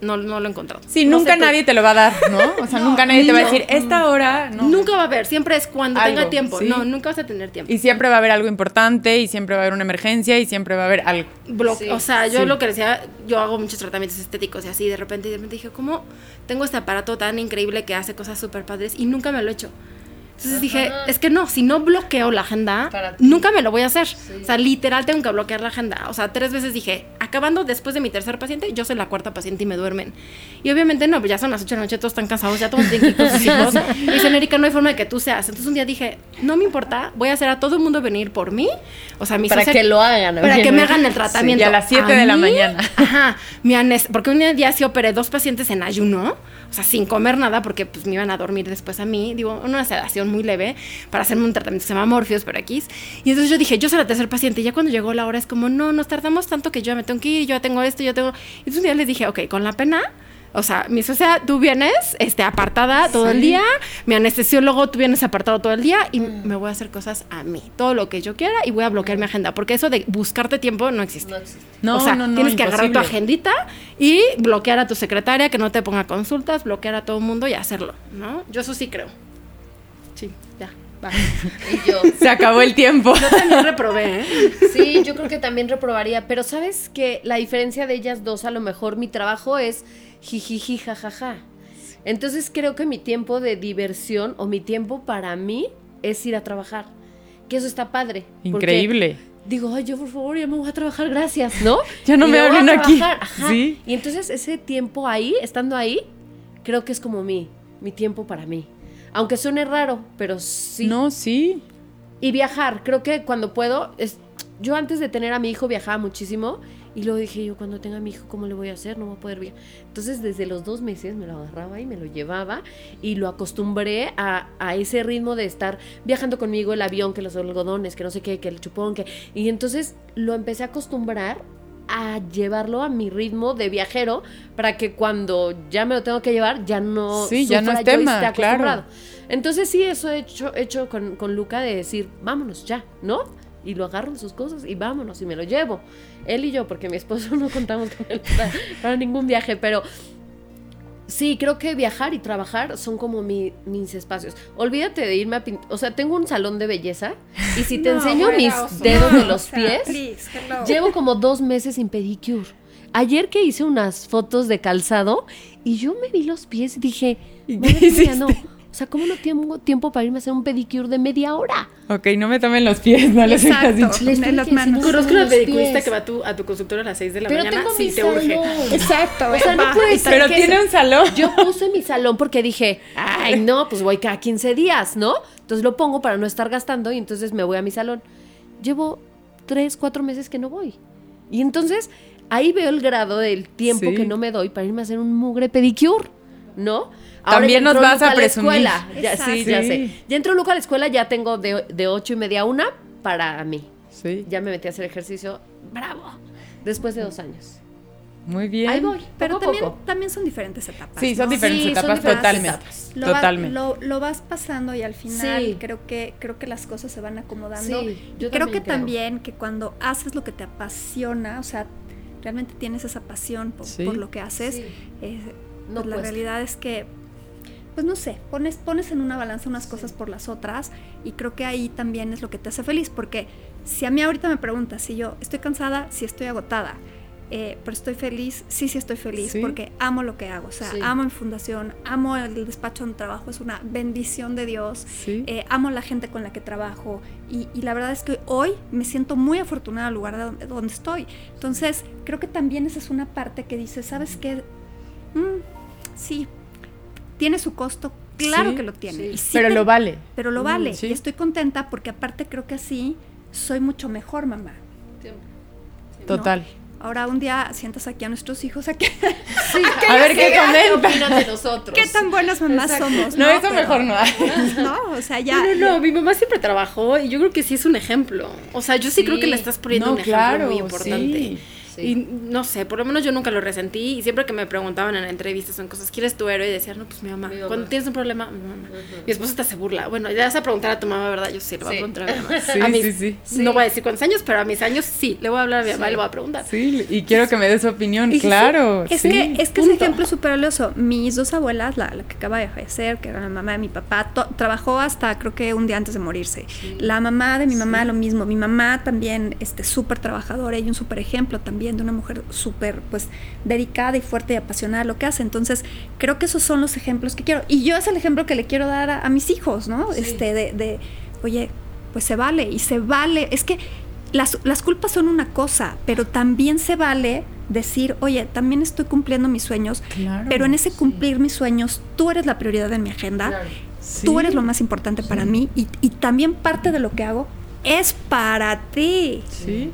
No, no lo he encontrado. Sí, No nunca tú. nadie te lo va a dar, ¿no? O sea, nunca nadie te va a decir, esta hora, no. Nunca va a haber, siempre es cuando Algo, tenga tiempo. sí. No, nunca vas a tener tiempo. Y siempre va a haber algo importante, y siempre va a haber una emergencia, y siempre va a haber algo. Blo- Sí. O sea, yo Sí. lo que decía, yo hago muchos tratamientos estéticos y así, de repente, de repente dije, ¿cómo tengo este aparato tan increíble que hace cosas súper padres y nunca me lo he hecho? Entonces dije, es que no, si no bloqueo la agenda, nunca me lo voy a hacer. O sea, literal tengo que bloquear la agenda. O sea, tres veces dije, acabando después de mi tercer paciente, yo soy la cuarta paciente y me duermen. Y obviamente no, pues ya son las ocho de la noche, todos están cansados, ya todos tienen que ir con sus hijos. Y dicen, Erika, no hay forma de que tú seas. Entonces un día dije, no me importa, voy a hacer a todo el mundo venir por mí. O sea, mi Para que lo hagan. para que me hagan el tratamiento. y a las siete de la mañana. Ajá. Mi anes- porque un día sí operé dos pacientes en ayuno, o sea, sin comer nada, porque pues me iban a dormir después a mí. Digo, una sedación muy leve para hacerme un tratamiento que se llama Morpheus, pero X. Y entonces yo dije, yo soy la tercer paciente. Y ya cuando llegó la hora es como, no, nos tardamos tanto que yo ya me tengo que ir, yo ya tengo esto, yo tengo. Y entonces un día les dije, ok, con la pena. O sea, mi socia, tú vienes este, apartada todo el día, mi anestesiólogo, tú vienes apartado todo el día y me voy a hacer cosas a mí, todo lo que yo quiera y voy a bloquear mi agenda, porque eso de buscarte tiempo no existe. No existe. No, o sea, no, no, tienes que agarrar tu agendita y bloquear a tu secretaria, que no te ponga consultas, bloquear a todo el mundo y hacerlo, ¿no? Yo eso sí creo. Va. Y yo. Se acabó el tiempo. Yo también reprobé, ¿eh? Sí, yo creo que también reprobaría, pero sabes que la diferencia de ellas dos, a lo mejor mi trabajo es jijiji, jajaja. Entonces creo que mi tiempo de diversión o mi tiempo para mí es ir a trabajar. Que eso está padre. porque Increíble. Digo, ay, yo por favor, ya me voy a trabajar, gracias, ¿no? Ya no Y me voy a hablen aquí. ajá. Sí. Y entonces ese tiempo ahí, estando ahí, creo que es como mi, mi tiempo para mí. Aunque suene raro, pero sí. No, sí. Y viajar, creo que cuando puedo, es, yo antes de tener a mi hijo viajaba muchísimo y luego dije yo, cuando tenga a mi hijo, ¿cómo le voy a hacer? No voy a poder viajar. Entonces desde los dos meses me lo agarraba y me lo llevaba y lo acostumbré a, a ese ritmo de estar viajando conmigo, el avión, que los algodones, que no sé qué, que el chupón, que... Y entonces lo empecé a acostumbrar a llevarlo a mi ritmo de viajero para que cuando ya me lo tengo que llevar ya no Sí, ya no es tema, claro. Entonces sí, eso he hecho, he hecho con, con Luca de decir, vámonos ya, ¿no? Y lo agarro en sus cosas y vámonos y me lo llevo. Él y yo, porque mi esposo no contamos con él para, para ningún viaje, pero sí, creo que viajar y trabajar son como mi- mis espacios. Olvídate de irme a pintar, o sea, tengo un salón de belleza y si te No, enseño mis dedos No, de los o sea, pies, please. Llevo como dos meses sin pedicure. Ayer que hice unas fotos de calzado y yo me vi los pies y dije, ¿Y madre qué mía, no. O sea, ¿cómo no tengo tiempo para irme a hacer un pedicure de media hora? Ok, no me tomen los pies, no les hayas dicho. Le estoy En las manos. Conozco los pedicurista que va a tu, a tu consultorio a las 6 de la Pero mañana. tengo sí, mi te urge. salón. Exacto. O sea, no puede Pero que- tiene un salón. Yo puse mi salón porque dije, ay, no, pues voy cada 15 días, ¿no? Entonces lo pongo para no estar gastando y entonces me voy a mi salón. Llevo 3, 4 meses que no voy. Y entonces ahí veo el grado del tiempo Sí. que no me doy para irme a hacer un mugre pedicure, ¿no? Ahora También nos vas Luca a la presumir. escuela. Ya, sí, ya sé. Ya entró Luca a la escuela, ya tengo de, de ocho y media a una para mí. Sí. Ya me metí a hacer ejercicio. ¡Bravo! Después de dos años. Muy bien. Ahí voy. Pero también, poco. también son diferentes etapas. Sí, son ¿no? diferentes Sí, son etapas diferentes totalmente. etapas. Lo, va- totalmente. lo, lo vas pasando y al final Sí. creo que creo que las cosas se van acomodando. Sí, yo creo que creo. también que cuando haces lo que te apasiona, o sea, realmente tienes esa pasión por, Sí. por lo que haces, Sí. eh, No pues la realidad es que pues no sé, pones, pones en una balanza unas cosas por las otras y creo que ahí también es lo que te hace feliz, porque si a mí ahorita me preguntas si yo estoy cansada, si estoy agotada, eh, pero estoy feliz, sí, sí estoy feliz, Sí. porque amo lo que hago, o sea, Sí. amo mi fundación, amo el despacho donde trabajo, es una bendición de Dios, Sí. eh, amo la gente con la que trabajo y, y la verdad es que hoy me siento muy afortunada al lugar de donde, donde estoy. Entonces, creo que también esa es una parte que dice, ¿sabes qué? Mm, sí, tiene su costo, claro Sí, que lo tiene. sí. y sí Pero lo vale. Pero lo vale. sí. Y estoy contenta porque aparte creo que así soy mucho mejor mamá. Total. Ahora un día sientas aquí a nuestros hijos aquí. Sí. A ver qué ¿Qué comenta. opinan de nosotros? ¿Qué tan buenas mamás somos? No, eso Pero- mejor no. No, o sea, ya. No, no, no, mi mamá siempre trabajó y yo creo que sí es un ejemplo. O sea, yo sí, Sí. creo que le estás poniendo No, un ejemplo claro, muy importante. Sí. Y no sé, por lo menos yo nunca lo resentí y siempre que me preguntaban en entrevistas en cosas, ¿quién es tu héroe? Y decía, no, pues mi mamá. Mi mamá. Cuando tienes un problema, mi mamá. Mi esposo hasta se burla. Bueno, ya vas a preguntar a tu mamá, ¿verdad? Yo sí, le voy Sí. a preguntar a mi mamá. Sí, a mis- sí, sí. No voy a decir cuántos años, pero a mis años sí. Le voy a hablar a mi mamá y le voy a preguntar. Sí, y quiero que me des su opinión, Y claro. Es que, es que ese punto. ejemplo es súper valioso. Mis dos abuelas, la, la que acaba de fallecer, que era la mamá de mi papá, trabajó hasta creo que un día antes de morirse. La mamá de mi mamá, lo mismo. Mi mamá también, este, súper trabajadora y un súper ejemplo también de una mujer súper, pues, dedicada y fuerte y apasionada a lo que hace. Entonces, creo que esos son los ejemplos que quiero. Y yo es el ejemplo que le quiero dar a, a mis hijos, ¿no? Este, de, de, oye, pues se vale y se vale. Es que las, las culpas son una cosa, pero también se vale decir, oye, también estoy cumpliendo mis sueños, Claro, pero en ese cumplir mis sueños, tú eres la prioridad en mi agenda, Claro. Sí. tú eres lo más importante para mí y, y también parte de lo que hago es para ti. Sí.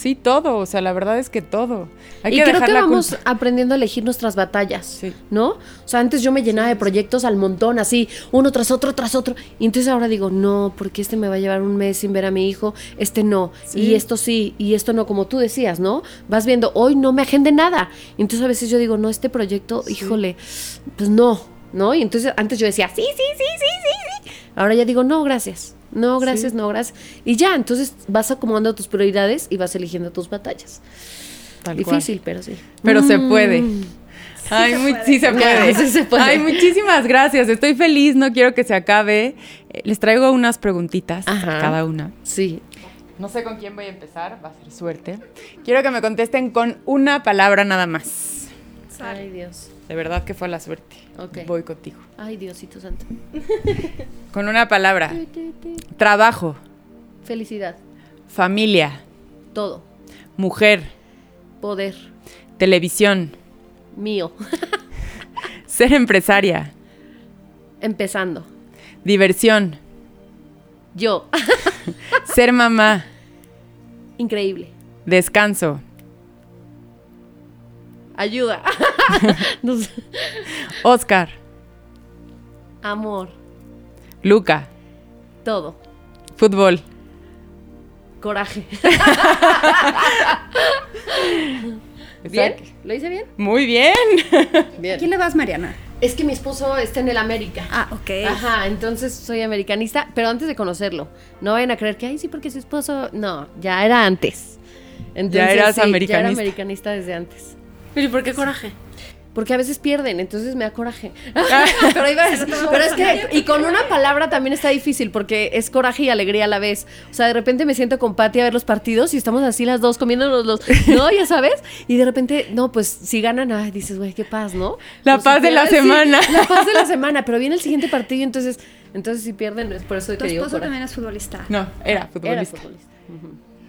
Sí, todo. O sea, la verdad es que todo. Hay y que creo que vamos culpa. aprendiendo a elegir nuestras batallas, Sí. ¿no? O sea, antes yo me llenaba de proyectos al montón, así, uno tras otro, tras otro. Y entonces ahora digo, no, porque este me va a llevar un mes sin ver a mi hijo, este no, Sí. y esto sí, y esto no, como tú decías, ¿no? Vas viendo, hoy no me agende nada. Y entonces a veces yo digo, no, este proyecto, híjole, pues no, ¿no? Y entonces antes yo decía, sí, sí, sí, sí, sí, sí. Ahora ya digo, no, gracias. No, gracias, Sí. no, gracias. Y ya, entonces vas acomodando tus prioridades y vas eligiendo tus batallas. Tal cual. Difícil, pero sí. Pero se Mm. puede. Ay, se puede. sí se puede. Sí se puede. Ay, muchísimas gracias. Estoy feliz, no quiero que se acabe. Eh, Les traigo unas preguntitas a cada una. Sí. No sé con quién voy a empezar, va a ser suerte. Quiero que me contesten con una palabra nada más. Ay, Dios. De verdad que fue la suerte. Ok. Voy contigo. Ay, Diosito santo. Con una palabra. Trabajo, Felicidad. familia, Todo. mujer, Poder. televisión, Mío. ser empresaria, Empezando. diversión, Yo. ser mamá, Increíble. descanso, Ayuda. No sé. Oscar, Amor. Luca, Todo. fútbol, Coraje. ¿Bien? ¿Lo hice bien? Muy bien. ¿A Bien. quién le vas, Mariana? Es que mi esposo está en el América. Ah, ok. Ajá, entonces soy americanista, pero antes de conocerlo. No vayan a creer que, ay, sí, porque su esposo. No, ya era antes. Entonces, eras sí, Ya era americanista. americanista desde antes. Pero ¿y por qué coraje? Porque a veces pierden, entonces me da coraje. pero, iba a decir- pero es que, y con una palabra también está difícil, porque es coraje y alegría a la vez. O sea, de repente me siento con Pati a ver los partidos y estamos así las dos comiéndonos los, ¿no? Ya sabes. Y de repente, no, pues si ganan, ay, dices, güey, qué paz, ¿no? La Pues, paz si de la sí, semana. la paz de la semana, pero viene el siguiente partido y entonces, entonces si pierden, es por eso Tu que digo esposo coraje. también es futbolista. No, era Era futbolista. futbolista.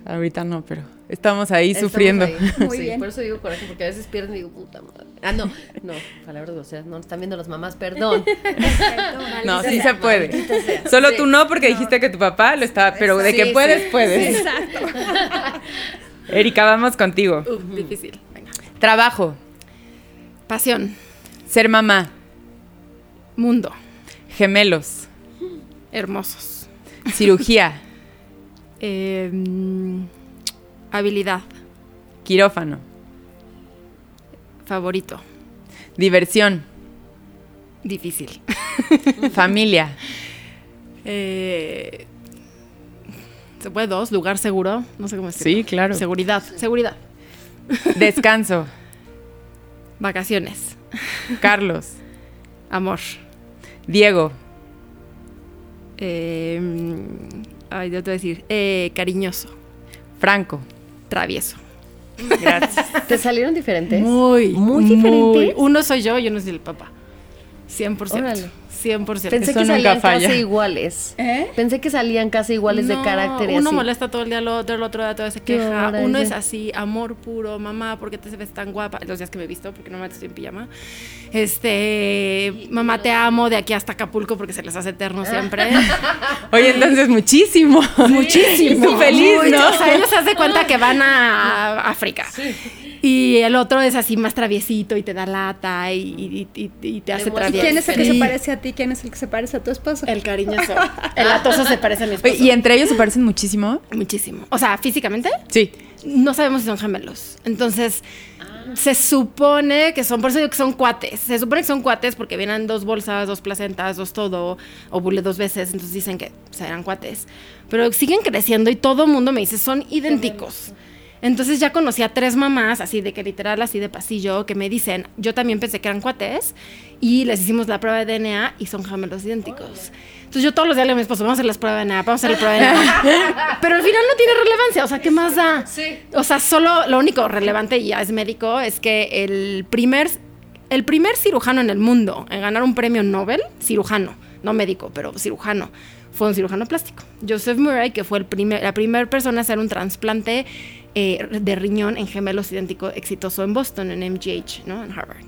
Ahorita no, pero estamos ahí Estamos sufriendo. ahí. Muy Sí, bien. Por eso digo coraje, porque a veces pierden y digo, puta madre. Ah, no, no, palabras groseras, no, están viendo las mamás, perdón. No, sí se puede. Solo Sí. tú no, porque dijiste que tu papá lo estaba, pero de Sí, que sí. puedes, puedes. Exacto. Erika, vamos contigo. Difícil. Venga. Trabajo, Pasión. ser mamá, Mundo. Gemelos. Hermosos. Cirugía. Eh, mm, habilidad. Quirófano. Favorito. Diversión. Difícil. Familia. Eh, ¿Se puede dos? Lugar seguro. No sé cómo decirlo. Sí, claro. Seguridad. Seguridad. Descanso. Vacaciones. Carlos. Amor. Diego. Eh, mm, ay, yo te voy a decir. eh, cariñoso. Franco. Travieso. Gracias. ¿Te salieron diferentes? Muy, Muy diferentes. Uno soy yo y uno es el papá. 100%. Órale. 100%. Pensé Eso que salían falla. casi iguales. ¿Eh? Pensé que salían casi iguales de carácter Uno así. molesta todo el día al otro, el otro día todo se queja. Uno es así, amor puro, mamá, ¿por qué te ves tan guapa? Los días que me he visto, porque normalmente estoy en pijama. Este, mamá, te amo de aquí hasta Acapulco porque se les hace eterno siempre. Oye, entonces muchísimo. Muchísimo. Tú feliz, Muy, ¿no? O sea, ellos se hacen cuenta que van a África. Y el otro es así más traviesito y te da lata y, y- y- y te hace muestra- ¿Y travieso. quién es el que se parece a ti? ¿Quién es el que se parece a tu esposo? El cariñoso. El atoso se parece a mi esposo. ¿Y entre ellos se parecen muchísimo? Muchísimo. O sea, físicamente, Sí. no sabemos si son gemelos. Entonces, se supone que son, por eso digo que son cuates. Se supone que son cuates porque vienen dos bolsas, dos placentas, dos todo, ovule dos veces. Entonces dicen que serán cuates. Pero siguen creciendo y todo el mundo me dice, son idénticos. Entonces ya conocí a tres mamás, así de que literal, así de pasillo, que me dicen, yo también pensé que eran cuates, y les hicimos la prueba de DNA y son gemelos idénticos. Entonces yo todos los días le digo a mi esposo, vamos a hacer las pruebas de DNA, vamos a hacer la prueba de DNA. Pero al final no tiene relevancia, o sea, ¿qué más da? O sea, solo lo único relevante, y ya es médico, es que el primer, el primer cirujano en el mundo en ganar un premio Nobel, cirujano, no médico, pero cirujano, fue un cirujano plástico. Joseph Murray, que fue el primer, la primera persona a hacer un trasplante eh, de riñón en gemelos idéntico exitoso en Boston, en MGH, ¿no? En Harvard.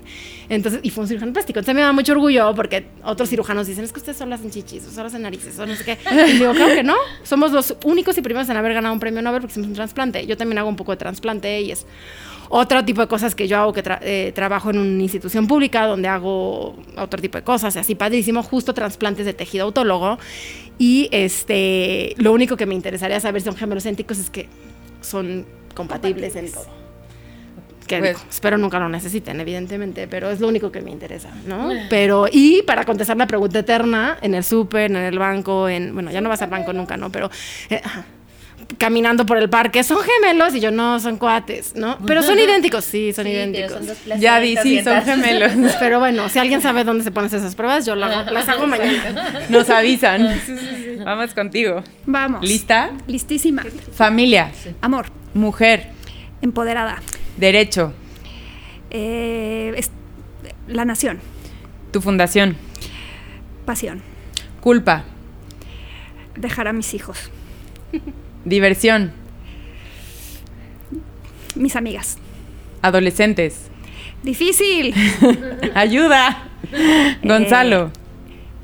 Entonces, y fue un cirujano plástico. Entonces me da mucho orgullo porque otros cirujanos dicen, es que ustedes solo hacen chichis, solo hacen narices, o no sé qué. Y digo, claro que no. Somos los únicos y primeros en haber ganado un premio Nobel porque hicimos un trasplante. Yo también hago un poco de trasplante y es otro tipo de cosas que yo hago, que eh, trabajo en una institución pública donde hago otro tipo de cosas, así padrísimo, justo trasplantes de tejido autólogo. Y este, lo único que me interesaría saber si son gemelos idénticos es que son compatibles en todo. Que Pues- digo, espero nunca lo necesiten, evidentemente, pero es lo único que me interesa, ¿no? Pero, y para contestar la pregunta eterna, en el súper, en el banco, en, bueno, ya no vas al banco nunca, ¿no? Pero eh, caminando por el parque, son gemelos y yo no, son cuates, ¿no? Pero son idénticos, sí, son idénticos. Ya di, sí, son gemelos. Pero bueno, si alguien sabe dónde se ponen esas pruebas, yo la- las hago mañana. Nos avisan. Vamos contigo. Vamos. ¿Lista? Listísima. Familia, Amor. mujer, Empoderada. derecho, Eh, es- la nación. tu fundación, Pasión. culpa, Dejar a mis hijos. Diversión, Mis amigas. adolescentes, Difícil. ayuda, Gonzalo,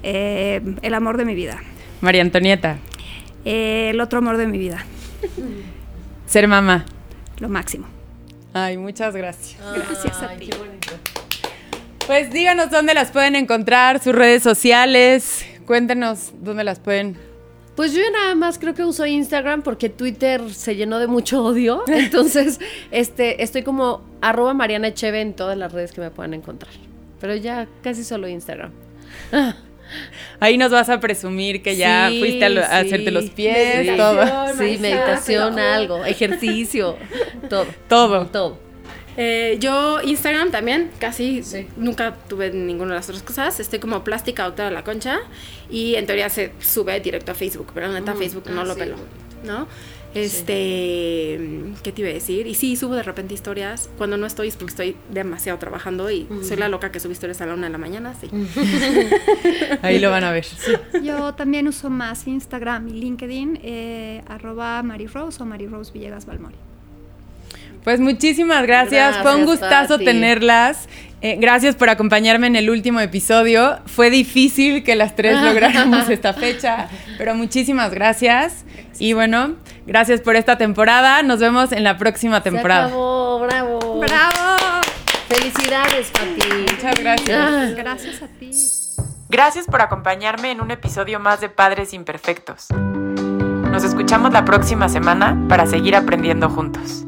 Eh, el amor de mi vida. María Antonieta, Eh, el otro amor de mi vida. ser mamá. Lo máximo. Ay, muchas gracias. Gracias a ti. Pues díganos dónde las pueden encontrar, sus redes sociales. Cuéntenos dónde las pueden. Pues yo nada más creo que uso Instagram porque Twitter se llenó de mucho odio. Entonces, este, estoy como arroba Mariana Echeve en todas las redes que me puedan encontrar. Pero ya casi solo Instagram. Ahí nos vas a presumir que ya Sí, fuiste a, lo- a sí. hacerte los pies, Sí. todo. Sí, meditación, algo, ejercicio, todo. Todo. Todo. Eh, yo Instagram también, casi nunca tuve ninguna de las otras cosas. Estoy como plástica doctora de la concha y en teoría se sube directo a Facebook, pero neta Facebook no lo pelo, ¿no? Este, ¿qué te iba a decir? Y sí, subo de repente historias. Cuando no estoy es porque estoy demasiado trabajando y soy la loca que sube historias a la una de la mañana, sí. Ahí lo van a ver. Yo también uso más Instagram y LinkedIn, eh, arroba Marirose o Marirose Villegas Balmori. Pues muchísimas gracias. Fue un gustazo Pati. tenerlas. Eh, gracias por acompañarme en el último episodio. Fue difícil que las tres lográramos esta fecha, pero muchísimas gracias. Y bueno, gracias por esta temporada. Nos vemos en la próxima temporada. Se acabó, bravo. ¡Bravo! Felicidades, Pati. Muchas gracias. Ah. Gracias a ti. Gracias por acompañarme en un episodio más de Padres Imperfectos. Nos escuchamos la próxima semana para seguir aprendiendo juntos.